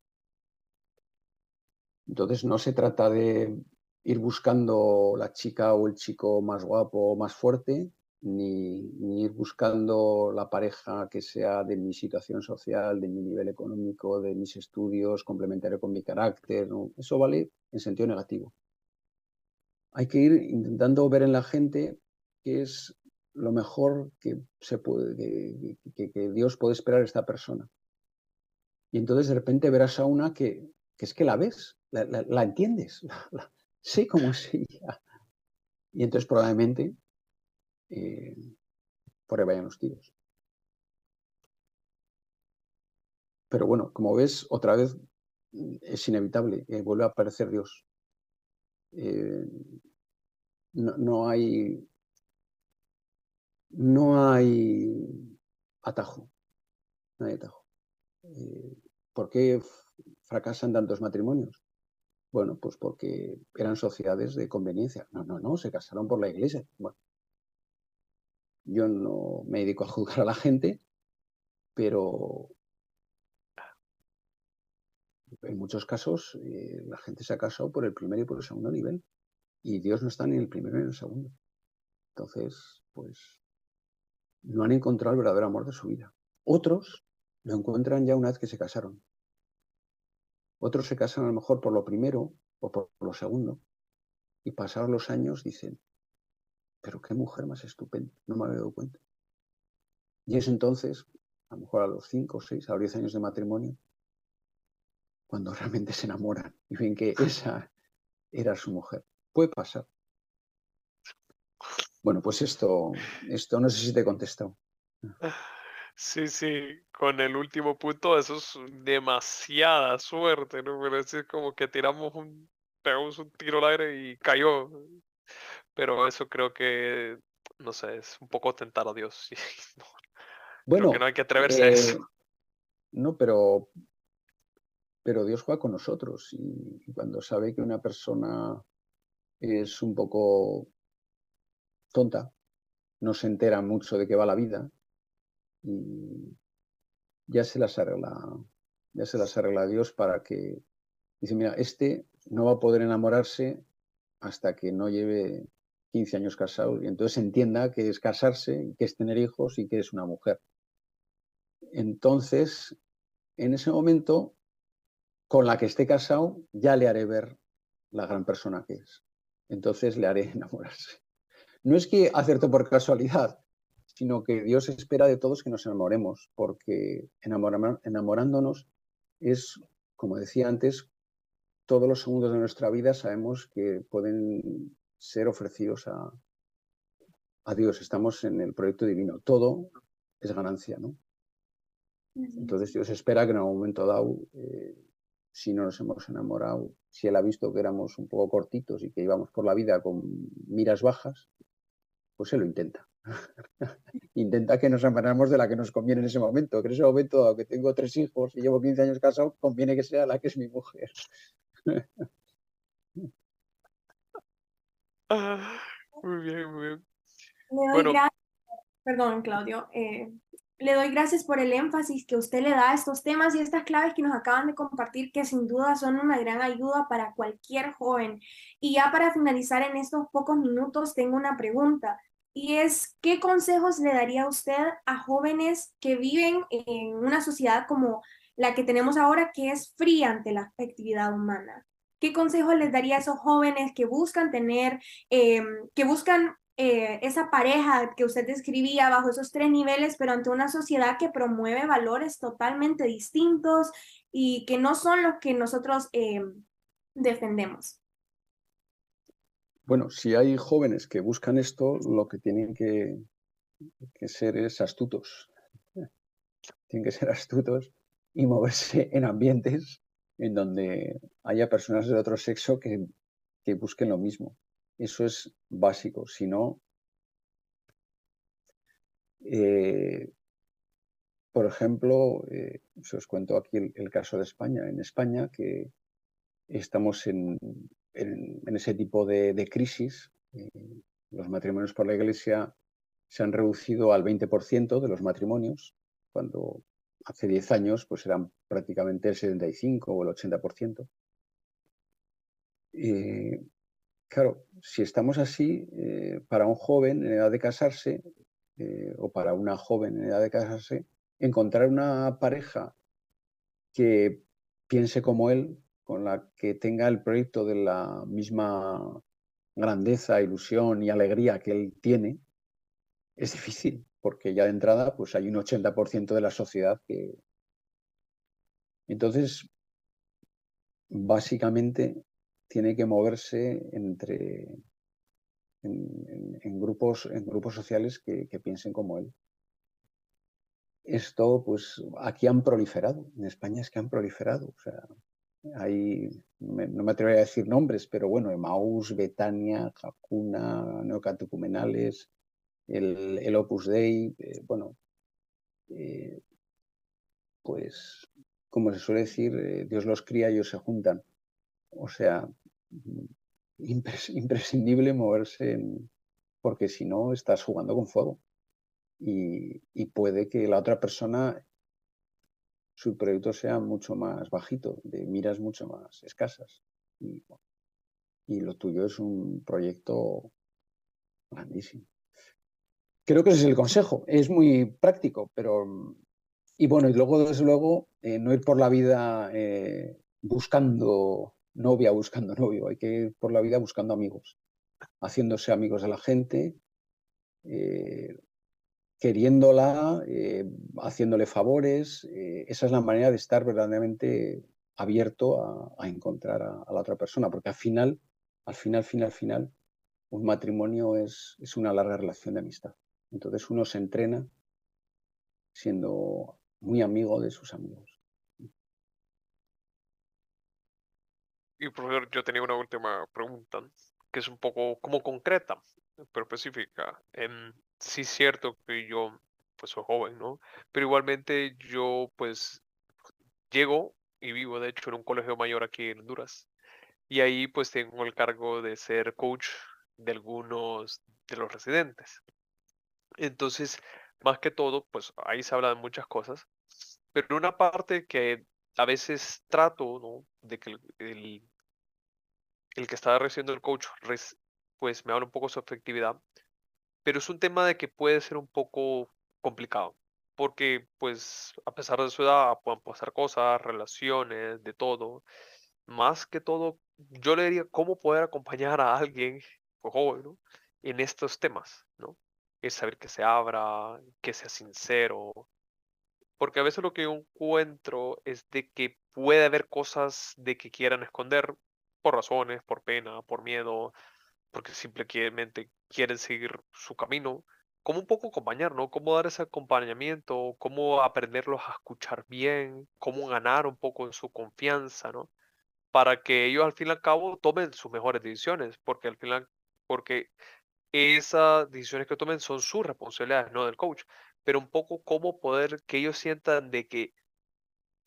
Entonces no se trata de ir buscando la chica o el chico más guapo o más fuerte, ni, ir buscando la pareja que sea de mi situación social, de mi nivel económico, de mis estudios, complementario con mi carácter. Eso vale en sentido negativo. Hay que ir intentando ver en la gente qué es lo mejor que, se puede, que, Dios puede esperar de esta persona. Y entonces de repente verás a una que, es que la ves, la, entiendes, sé cómo es ella. Y entonces probablemente eh, por ahí vayan los tiros. Pero bueno, como ves, otra vez mm, es inevitable, eh, vuelve a aparecer Dios. Eh, no, hay no hay atajo. No hay atajo. ¿Por qué fracasan tantos matrimonios? Bueno, pues porque eran sociedades de conveniencia. No, no, no, se casaron por la iglesia. Bueno, yo no me dedico a juzgar a la gente, pero en muchos casos eh, la gente se ha casado por el primer y por el segundo nivel y Dios no está ni en el primero ni en el segundo. Entonces, pues no han encontrado el verdadero amor de su vida. Otros lo encuentran ya una vez que se casaron. Otros se casan a lo mejor por lo primero o por lo segundo. Y pasados los años dicen, pero qué mujer más estupenda, no me había dado cuenta. Y es entonces, a lo mejor a los 5, 6, a 10 años de matrimonio, cuando realmente se enamoran y ven que esa era su mujer. Puede pasar. Bueno, pues esto, esto no sé si te he contestado. Sí, sí, con el último punto, eso es demasiada suerte, ¿no? Pero es como que tiramos un, pegamos un tiro al aire y cayó. Pero eso creo que, no sé, es un poco tentar a Dios. bueno, que no hay que atreverse a eso. Eh, no, pero, pero Dios juega con nosotros y cuando sabe que una persona es un poco tonta, no se entera mucho de qué va la vida, y ya se las arregla, ya se las arregla Dios para que, dice, mira, este no va a poder enamorarse hasta que no lleve 15 años casado y entonces entienda que es casarse, que es tener hijos y que es una mujer. Entonces, en ese momento, con la que esté casado, ya le haré ver la gran persona que es. Entonces le haré enamorarse. No es que acertó por casualidad, sino que Dios espera de todos que nos enamoremos, porque enamorándonos es, como decía antes, todos los segundos de nuestra vida sabemos que pueden ser ofrecidos a, a Dios. Estamos en el proyecto divino. Todo es ganancia, ¿no? Entonces Dios espera que en algún momento dado, eh, si no nos hemos enamorado, si Él ha visto que éramos un poco cortitos y que íbamos por la vida con miras bajas, pues Él lo intenta. Intenta que nos enamoremos de la que nos conviene en ese momento. Que en ese momento, aunque tengo tres hijos y llevo 15 años casado, conviene que sea la que es mi mujer. muy bien, muy bien. Le doy gracias, perdón, Claudio. Eh, le doy gracias por el énfasis que usted le da a estos temas y estas claves que nos acaban de compartir, que sin duda son una gran ayuda para cualquier joven. Y ya para finalizar en estos pocos minutos, tengo una pregunta y es qué consejos le daría usted a jóvenes que viven en una sociedad como la que tenemos ahora, que es fría ante la actividad humana. ¿Qué consejos les daría a esos jóvenes que buscan tener, em, que buscan eh, esa pareja que usted describía bajo esos tres niveles, pero ante una sociedad que promueve valores totalmente distintos y que no son los que nosotros em, defendemos? Bueno, si hay jóvenes que buscan esto, lo que tienen que, ser es astutos. Tienen que ser astutos y moverse en ambientes en donde haya personas de otro sexo que, busquen lo mismo. Eso es básico. Si no, eh, por ejemplo, eh, os cuento aquí el, caso de España. En España, que estamos en, en, ese tipo de, crisis, eh, los matrimonios por la Iglesia se han reducido al 20% de los matrimonios, cuando hace 10 años pues eran prácticamente el 75 o el 80%. Eh, claro, si estamos así, eh, para un joven en edad de casarse o para una joven en edad de casarse, encontrar una pareja que piense como él, con la que tenga el proyecto de la misma grandeza, ilusión y alegría que él tiene, es difícil, porque ya de entrada pues hay un 80% de la sociedad que... Entonces, básicamente tiene que moverse entre en, grupos, en grupos sociales que, que, piensen como él. Esto, pues, aquí han proliferado. En España es que han proliferado. O sea, hay, no me atrevería a decir nombres, pero bueno, Emaús, Betania, Jacuna, Neocatucumenales, el, Opus Dei, eh, bueno, eh, pues, como se suele decir, eh, Dios los cría y ellos se juntan. O sea, imprescindible moverse porque si no estás jugando con fuego. Y, y, puede que la otra persona su proyecto sea mucho más bajito, de miras mucho más escasas. Y, lo tuyo es un proyecto grandísimo. Creo que ese es el consejo. Es muy práctico, pero... Y bueno, y luego, desde luego, eh, no ir por la vida eh, buscando novia, buscando novio, hay que ir por la vida buscando amigos, haciéndose amigos de la gente, eh, queriéndola, haciéndole favores. Esa es la manera de estar verdaderamente abierto a, encontrar a, la otra persona, porque al final, al final, final, final, un matrimonio es, es una larga relación de amistad. Entonces uno se entrena siendo muy amigo de sus amigos. Y profesor, yo tenía una última pregunta, que es un poco como concreta, pero específica. Em, sí es cierto que yo pues soy joven, ¿no? Pero igualmente yo pues llego y vivo de hecho en un colegio mayor aquí en Honduras. Y ahí pues tengo el cargo de ser coach de algunos de los residentes. Entonces, más que todo, pues ahí se habla de muchas cosas, pero una parte que a veces trato, ¿no? De que el, el, que está recibiendo el coach, pues me habla un poco su efectividad, pero es un tema de que puede ser un poco complicado, porque pues a pesar de su edad pueden pasar cosas, relaciones, de todo. Más que todo, yo le diría cómo poder acompañar a alguien pues, joven, ¿no? En estos temas, ¿no? Es saber que se abra, que sea sincero, porque a veces lo que yo encuentro es de que puede haber cosas de que quieran esconder por razones, por pena, por miedo, porque simplemente quieren seguir su camino, cómo un poco acompañar, ¿no? Cómo dar ese acompañamiento, cómo aprenderlos a escuchar bien, cómo ganar un poco en su confianza, ¿no? Para que ellos al fin y al cabo tomen sus mejores decisiones, porque al final, porque esas decisiones que tomen son sus responsabilidades, no del coach, pero un poco cómo poder que ellos sientan de que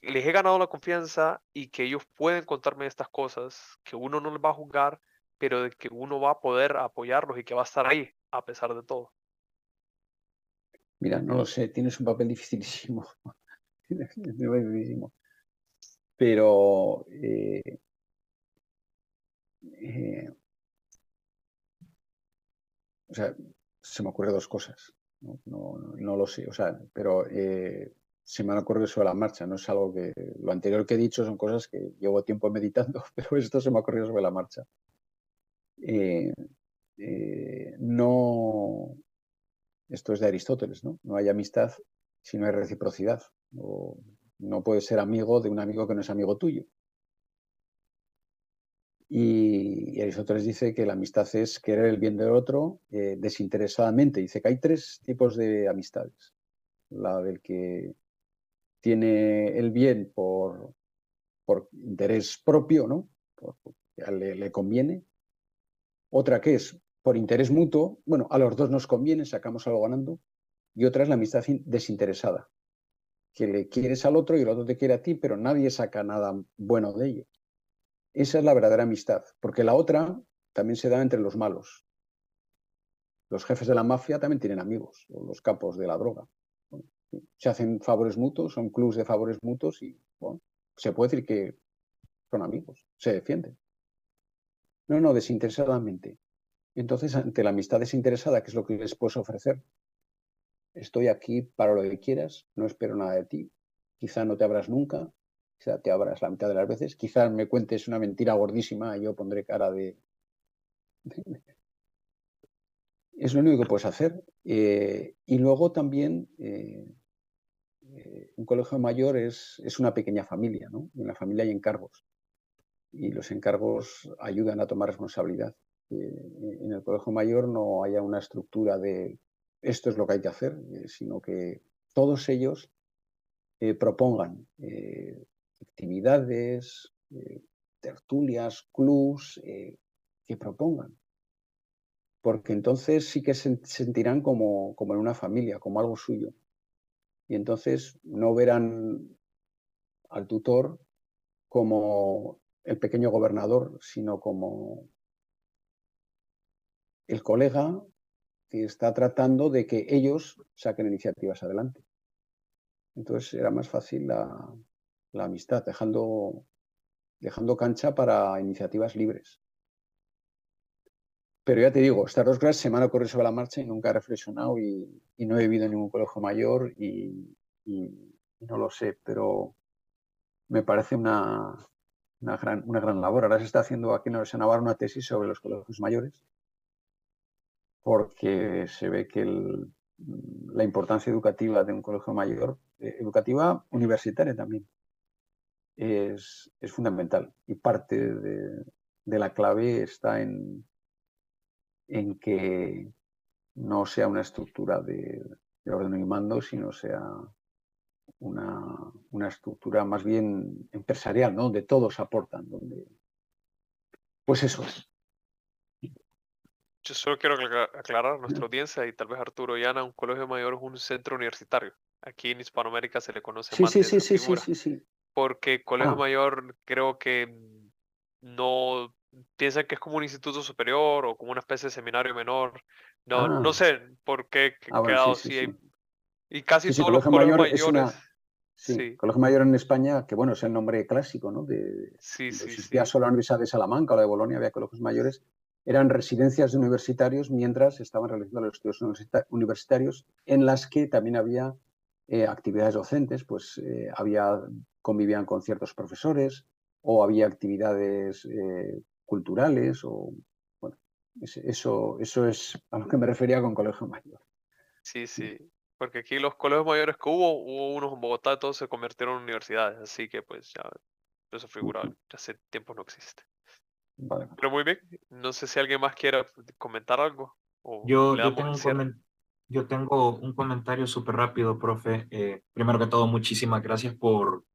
les he ganado la confianza y que ellos pueden contarme estas cosas, que uno no les va a juzgar pero de que uno va a poder apoyarlos y que va a estar ahí a pesar de todo. Mira, no lo sé, tienes un papel dificilísimo. Pero eh, eh, o sea, se me ocurren dos cosas. No, lo sé, o sea, pero eh, se me han ocurrido sobre la marcha. No es algo que lo anterior que he dicho son cosas que llevo tiempo meditando, pero esto se me ha ocurrido sobre la marcha. Eh, eh, no, esto es de Aristóteles, ¿no? No hay amistad si no hay reciprocidad. O no puedes ser amigo de un amigo que no es amigo tuyo. Y, Aristóteles dice que la amistad es querer el bien del otro eh, desinteresadamente. Dice que hay tres tipos de amistades. La del que tiene el bien por, por interés propio, ¿no? le, le, conviene, otra que es por interés mutuo, bueno, a los dos nos conviene, sacamos algo ganando, y otra es la amistad desinteresada, que le quieres al otro y el otro te quiere a ti, pero nadie saca nada bueno de ello. Esa es la verdadera amistad, porque la otra también se da entre los malos. Los jefes de la mafia también tienen amigos, o los capos de la droga. se hacen favores mutuos, son clubs de favores mutuos y se puede decir que son amigos, se defienden. No, no, desinteresadamente. Entonces, ante la amistad desinteresada, ¿qué es lo que les puedes ofrecer? Estoy aquí para lo que quieras, no espero nada de ti. Quizá no te abras nunca, quizá te abras la mitad de las veces, quizá me cuentes una mentira gordísima y yo pondré cara de... es lo único que puedes hacer. Eh, y luego también eh, eh, un colegio mayor es, es, una pequeña familia, ¿no? En la familia hay encargos y los encargos ayudan a tomar responsabilidad. En el colegio mayor no haya una estructura de esto es lo que hay que hacer, sino que todos ellos propongan actividades, tertulias, clubs, que propongan. Porque entonces sí que se sentirán como, como en una familia, como algo suyo. Y entonces no verán al tutor como el pequeño gobernador, sino como el colega que está tratando de que ellos saquen iniciativas adelante. Entonces era más fácil la, amistad, dejando, dejando cancha para iniciativas libres. Pero ya te digo, estas dos clases se me sobre la marcha y nunca he reflexionado y, no he vivido en ningún colegio mayor y, no lo sé, pero me parece una, una gran, una gran labor. Ahora se está haciendo aquí en la Universidad Navarra una tesis sobre los colegios mayores, porque se ve que la importancia educativa de un colegio mayor, eh, educativa universitaria también, es, es fundamental. Y parte de, de, la clave está en, en que no sea una estructura de, de orden y mando, sino sea una, una, estructura más bien empresarial, ¿no? donde todos aportan, donde... Pues eso es. Yo solo quiero aclarar a nuestra audiencia y tal vez Arturo y Ana, un colegio mayor es un centro universitario. Aquí en Hispanoamérica se le conoce sí, más sí, de sí, esa sí, figura, sí, sí, sí. Porque colegio Ah. mayor creo que no piensan que es como un instituto superior o como una especie de seminario menor. No, no Ah. sé por qué Ah, bueno, quedado sí, sí, así. sí. Y casi todos los colegio colegios mayor es una- mayores. Sí, Sí. Colegio Mayor en España, que bueno, es el nombre clásico, ¿no? De, Sí, cuando sí, existía solo la Universidad de Salamanca o la de Bolonia, había colegios mayores, eran residencias de universitarios mientras estaban realizando los estudios universita- universitarios, en las que también había eh, actividades docentes, pues eh, había, convivían con ciertos profesores o había actividades eh, culturales o, bueno, eso, eso es a lo que me refería con colegio mayor. Sí, sí. Porque aquí los colegios mayores que hubo, hubo unos en Bogotá, todos se convirtieron en universidades. Así que pues ya esa figura Ujú. ya hace tiempo no existe. Vale. Pero muy bien. No sé si alguien más quiera comentar algo. O Yo, le yo, tengo un yo tengo un comentario súper rápido, profe. Eh, primero que todo, muchísimas gracias por,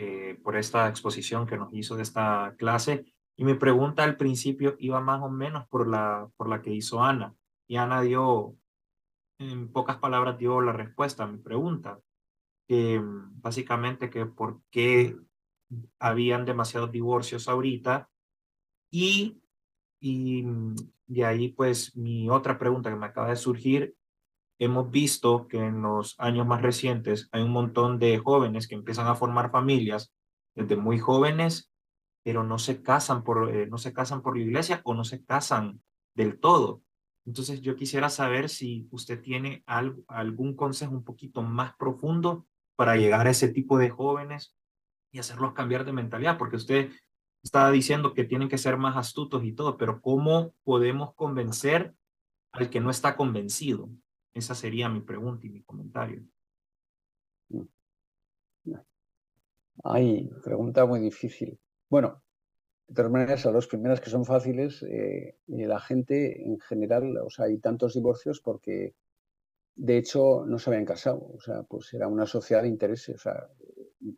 eh, por esta exposición que nos hizo de esta clase. Y mi pregunta al principio iba más o menos por la, por la que hizo Ana. Y Ana dio, en pocas palabras, dio la respuesta a mi pregunta. Que mm, básicamente que por qué habían demasiados divorcios ahorita y, y mm, de ahí pues mi otra pregunta que me acaba de surgir, hemos visto que en los años más recientes hay un montón de jóvenes que empiezan a formar familias desde muy jóvenes, pero no se casan por, eh, no se casan por la iglesia o no se casan del todo. Entonces yo quisiera saber si usted tiene algo, algún consejo un poquito más profundo para llegar a ese tipo de jóvenes y hacerlos cambiar de mentalidad, porque usted estaba diciendo que tienen que ser más astutos y todo, pero ¿cómo podemos convencer al que no está convencido? Esa sería mi pregunta y mi comentario. Ay, pregunta muy difícil. Bueno, de todas maneras, a las primeras que son fáciles, eh, la gente en general, o sea, hay tantos divorcios porque de hecho no se habían casado, o sea, pues era una sociedad de intereses, o sea,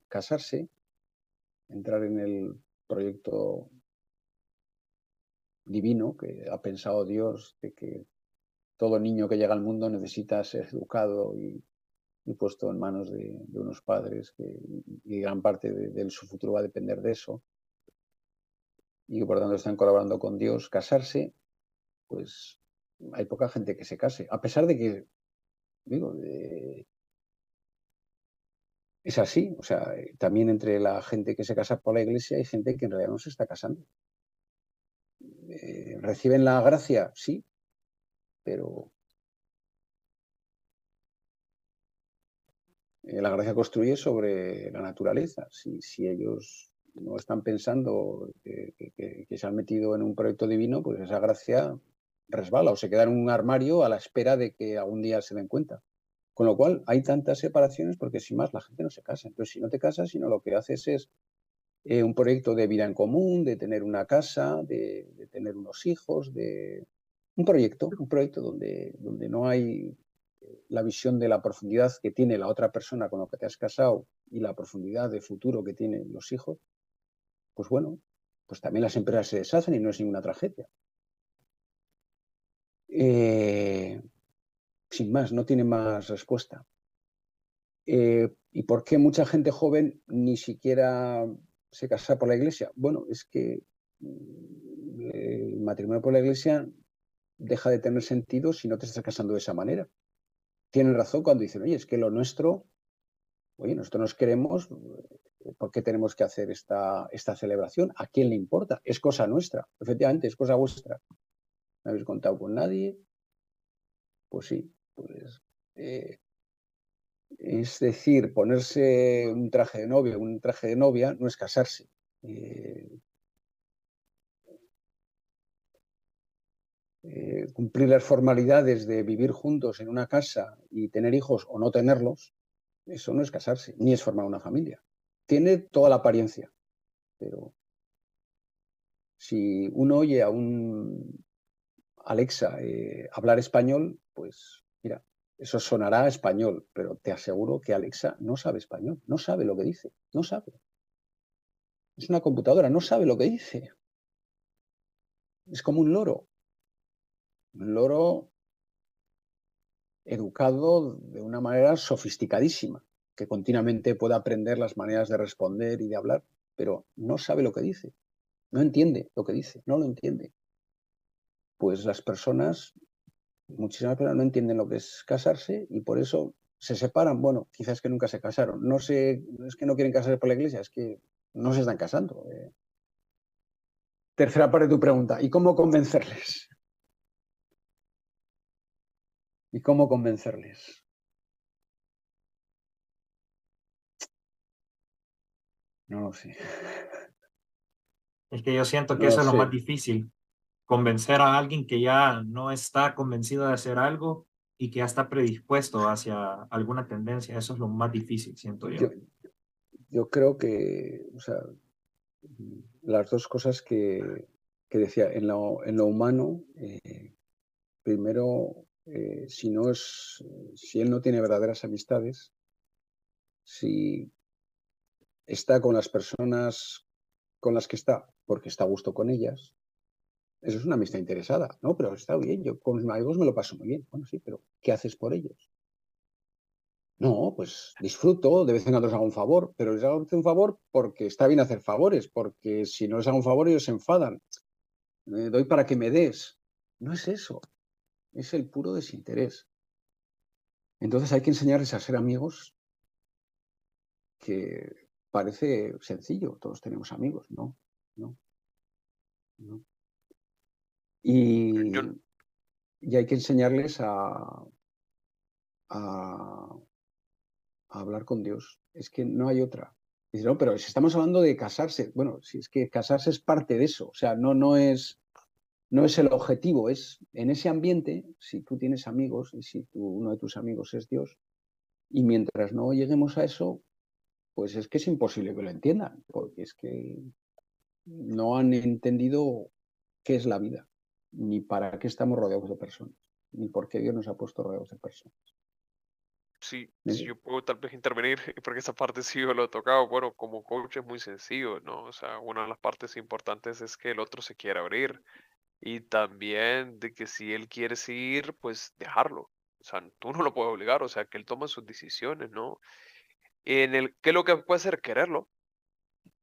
casarse, entrar en el proyecto divino que ha pensado Dios de que todo niño que llega al mundo necesita ser educado y, puesto en manos de, unos padres que, y gran parte de, su futuro va a depender de eso y que por tanto están colaborando con Dios, casarse, pues hay poca gente que se case, a pesar de que, digo, de, es así, o sea, también entre la gente que se casa por la iglesia hay gente que en realidad no se está casando. Eh, ¿Reciben la gracia? Sí, pero eh, la gracia construye sobre la naturaleza. Si, si ellos no están pensando que, se han metido en un proyecto divino, pues esa gracia resbala o se queda en un armario a la espera de que algún día se den cuenta. Con lo cual hay tantas separaciones porque sin más la gente no se casa. Entonces si no te casas, sino lo que haces es eh, un proyecto de vida en común, de tener una casa, de tener unos hijos, de un proyecto, un proyecto donde, donde no hay la visión de la profundidad que tiene la otra persona con la que te has casado y la profundidad de futuro que tienen los hijos, pues bueno, pues también las empresas se deshacen y no es ninguna tragedia. Eh, sin más, no tiene más respuesta. Eh, ¿Y por qué mucha gente joven ni siquiera se casa por la iglesia? Bueno, es que el matrimonio por la iglesia deja de tener sentido si no te estás casando de esa manera. Tienen razón cuando dicen, oye, es que lo nuestro, oye, nosotros nos queremos, ¿por qué tenemos que hacer esta, esta celebración? ¿A quién le importa? Es cosa nuestra, efectivamente, es cosa vuestra. ¿No habéis contado con nadie? Pues sí, pues... Eh, es decir, ponerse un traje de novia, un traje de novia no es casarse. eh, eh, cumplir las formalidades de vivir juntos en una casa y tener hijos o no tenerlos, eso no es casarse, ni es formar una familia. Tiene toda la apariencia, pero si uno oye a un Alexa eh, hablar español, pues mira, eso sonará español, pero te aseguro que Alexa no sabe español, no sabe lo que dice, no sabe. Es una computadora, no sabe lo que dice. Es como un loro. Loro educado de una manera sofisticadísima, que continuamente puede aprender las maneras de responder y de hablar, pero no sabe lo que dice. No entiende lo que dice, no lo entiende. Pues las personas, muchísimas personas no entienden lo que es casarse y por eso se separan. Bueno, quizás que nunca se casaron. No sé, es que no quieren casarse por la iglesia, es que no se están casando. Eh. Tercera parte de tu pregunta, ¿y cómo convencerles? ¿Y cómo convencerles? No lo sé. Es que yo siento que eso es lo más difícil, convencer a alguien que ya no está convencido de hacer algo y que ya está predispuesto hacia alguna tendencia. Eso es lo más difícil, siento yo. Yo, creo que, o sea, las dos cosas que, que decía, en lo, en lo humano, eh, primero, eh, si no es, si él no tiene verdaderas amistades, si está con las personas con las que está porque está a gusto con ellas, eso es una amistad interesada, ¿no? Pero está bien, yo con mis amigos me lo paso muy bien. Bueno, sí, pero ¿qué haces por ellos? No, pues disfruto, de vez en cuando les hago un favor, pero les hago un favor porque está bien hacer favores, porque si no les hago un favor ellos se enfadan. Me doy para que me des. No es eso, es el puro desinterés. Entonces hay que enseñarles a ser amigos que parece sencillo, todos tenemos amigos, ¿no? ¿No? ¿No? Y, y hay que enseñarles a, a, hablar con Dios. Es que no hay otra. Dice, no, pero si estamos hablando de casarse, bueno, si es que casarse es parte de eso, o sea, no, no es no es el objetivo, es en ese ambiente, si tú tienes amigos y si tú, uno de tus amigos es Dios, y mientras no lleguemos a eso, pues es que es imposible que lo entiendan, porque es que no han entendido qué es la vida, ni para qué estamos rodeados de personas, ni por qué Dios nos ha puesto rodeados de personas. Sí, si yo puedo tal vez intervenir, porque esa parte sí yo lo he tocado. Bueno, como coach es muy sencillo, ¿no? O sea, una de las partes importantes es que el otro se quiera abrir y también de que si él quiere seguir, pues dejarlo. O sea, tú no lo puedes obligar, o sea, que él toma sus decisiones, ¿no? En el, ¿qué es lo que puede hacer? Quererlo.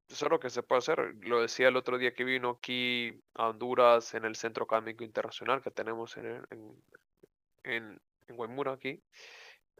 Eso es lo que se puede hacer. Lo decía el otro día que vino aquí a Honduras en el Centro Académico Internacional que tenemos en, en, en, en Guaymura aquí,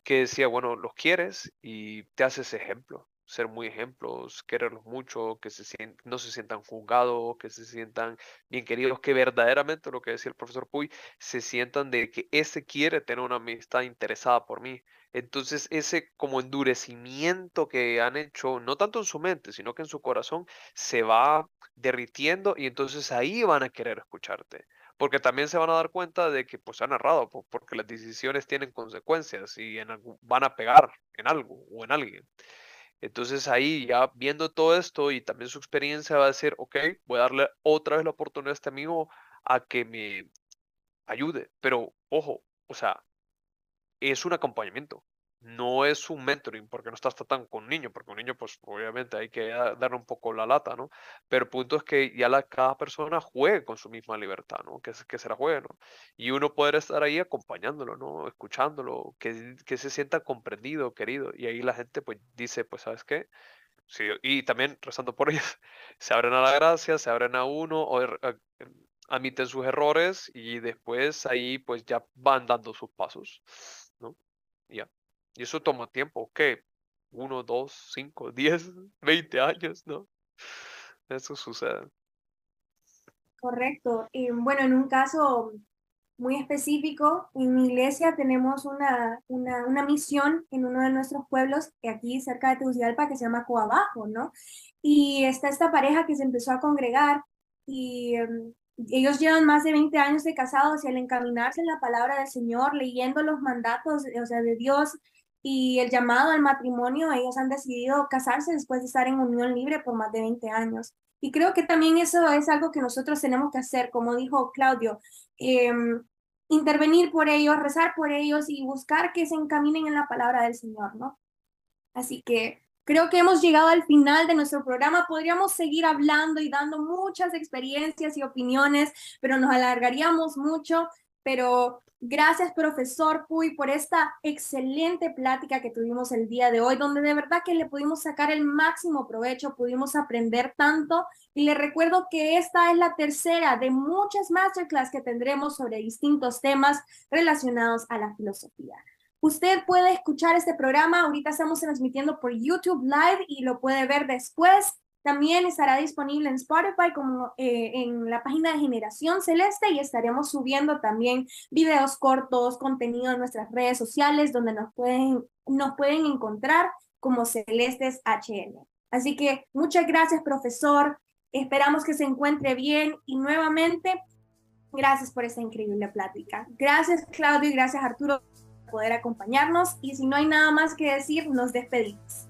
que decía, bueno, los quieres y te haces ejemplo ser muy ejemplos, quererlos mucho, que se no se sientan juzgados, que se sientan bien queridos, que verdaderamente lo que decía el profesor Puy, se sientan de que ese quiere tener una amistad interesada por mí. Entonces ese como endurecimiento que han hecho, no tanto en su mente, sino que en su corazón, se va derritiendo y entonces ahí van a querer escucharte. Porque también se van a dar cuenta de que pues han errado, porque las decisiones tienen consecuencias y en van a pegar en algo o en alguien. Entonces ahí ya viendo todo esto y también su experiencia va a decir, ok, voy a darle otra vez la oportunidad a este amigo a que me ayude. Pero ojo, o sea, es un acompañamiento no es un mentoring porque no estás tratando con un niño, porque un niño pues obviamente hay que darle un poco la lata, ¿no? Pero el punto es que ya la, cada persona juegue con su misma libertad, ¿no? Que, que se la juegue, ¿no? Y uno poder estar ahí acompañándolo, ¿no? Escuchándolo, que, que se sienta comprendido, querido. Y ahí la gente pues dice, pues ¿sabes qué? Sí, y también rezando por ellos, se abren a la gracia, se abren a uno, o er, admiten sus errores y después ahí pues ya van dando sus pasos, ¿no? Ya. Y eso toma tiempo, ¿qué? Uno, dos, cinco, diez, veinte años, ¿no? Eso sucede. Correcto. Y bueno, en un caso muy específico. En mi iglesia tenemos una, una, una, misión en uno de nuestros pueblos, aquí cerca de Tegucigalpa, que se llama Coabajo, ¿no? Y está esta pareja que se empezó a congregar y em, ellos llevan más de 20 años de casados y al encaminarse en la palabra del Señor, leyendo los mandatos, o sea, de Dios y el llamado al matrimonio, ellos han decidido casarse después de estar en unión libre por más de 20 años. Y creo que también eso es algo que nosotros tenemos que hacer, como dijo Claudio, em, intervenir por ellos, rezar por ellos y buscar que se encaminen en la palabra del Señor, ¿no? Así que creo que hemos llegado al final de nuestro programa. Podríamos seguir hablando y dando muchas experiencias y opiniones, pero nos alargaríamos mucho. Pero Gracias, profesor Puy, por esta excelente plática que tuvimos el día de hoy, donde de verdad que le pudimos sacar el máximo provecho, pudimos aprender tanto. Y le recuerdo que esta es la tercera de muchas masterclass que tendremos sobre distintos temas relacionados a la filosofía. Usted puede escuchar este programa, ahorita estamos transmitiendo por YouTube Live y lo puede ver después también estará disponible en Spotify como eh, en la página de Generación Celeste y estaremos subiendo también videos cortos, contenido en nuestras redes sociales donde nos pueden, nos pueden encontrar como Celestes HN. Así que muchas gracias, profesor. Esperamos que se encuentre bien y nuevamente, gracias por esta increíble plática. Gracias, Claudio, y gracias, Arturo, por poder acompañarnos. Y si no hay nada más que decir, nos despedimos.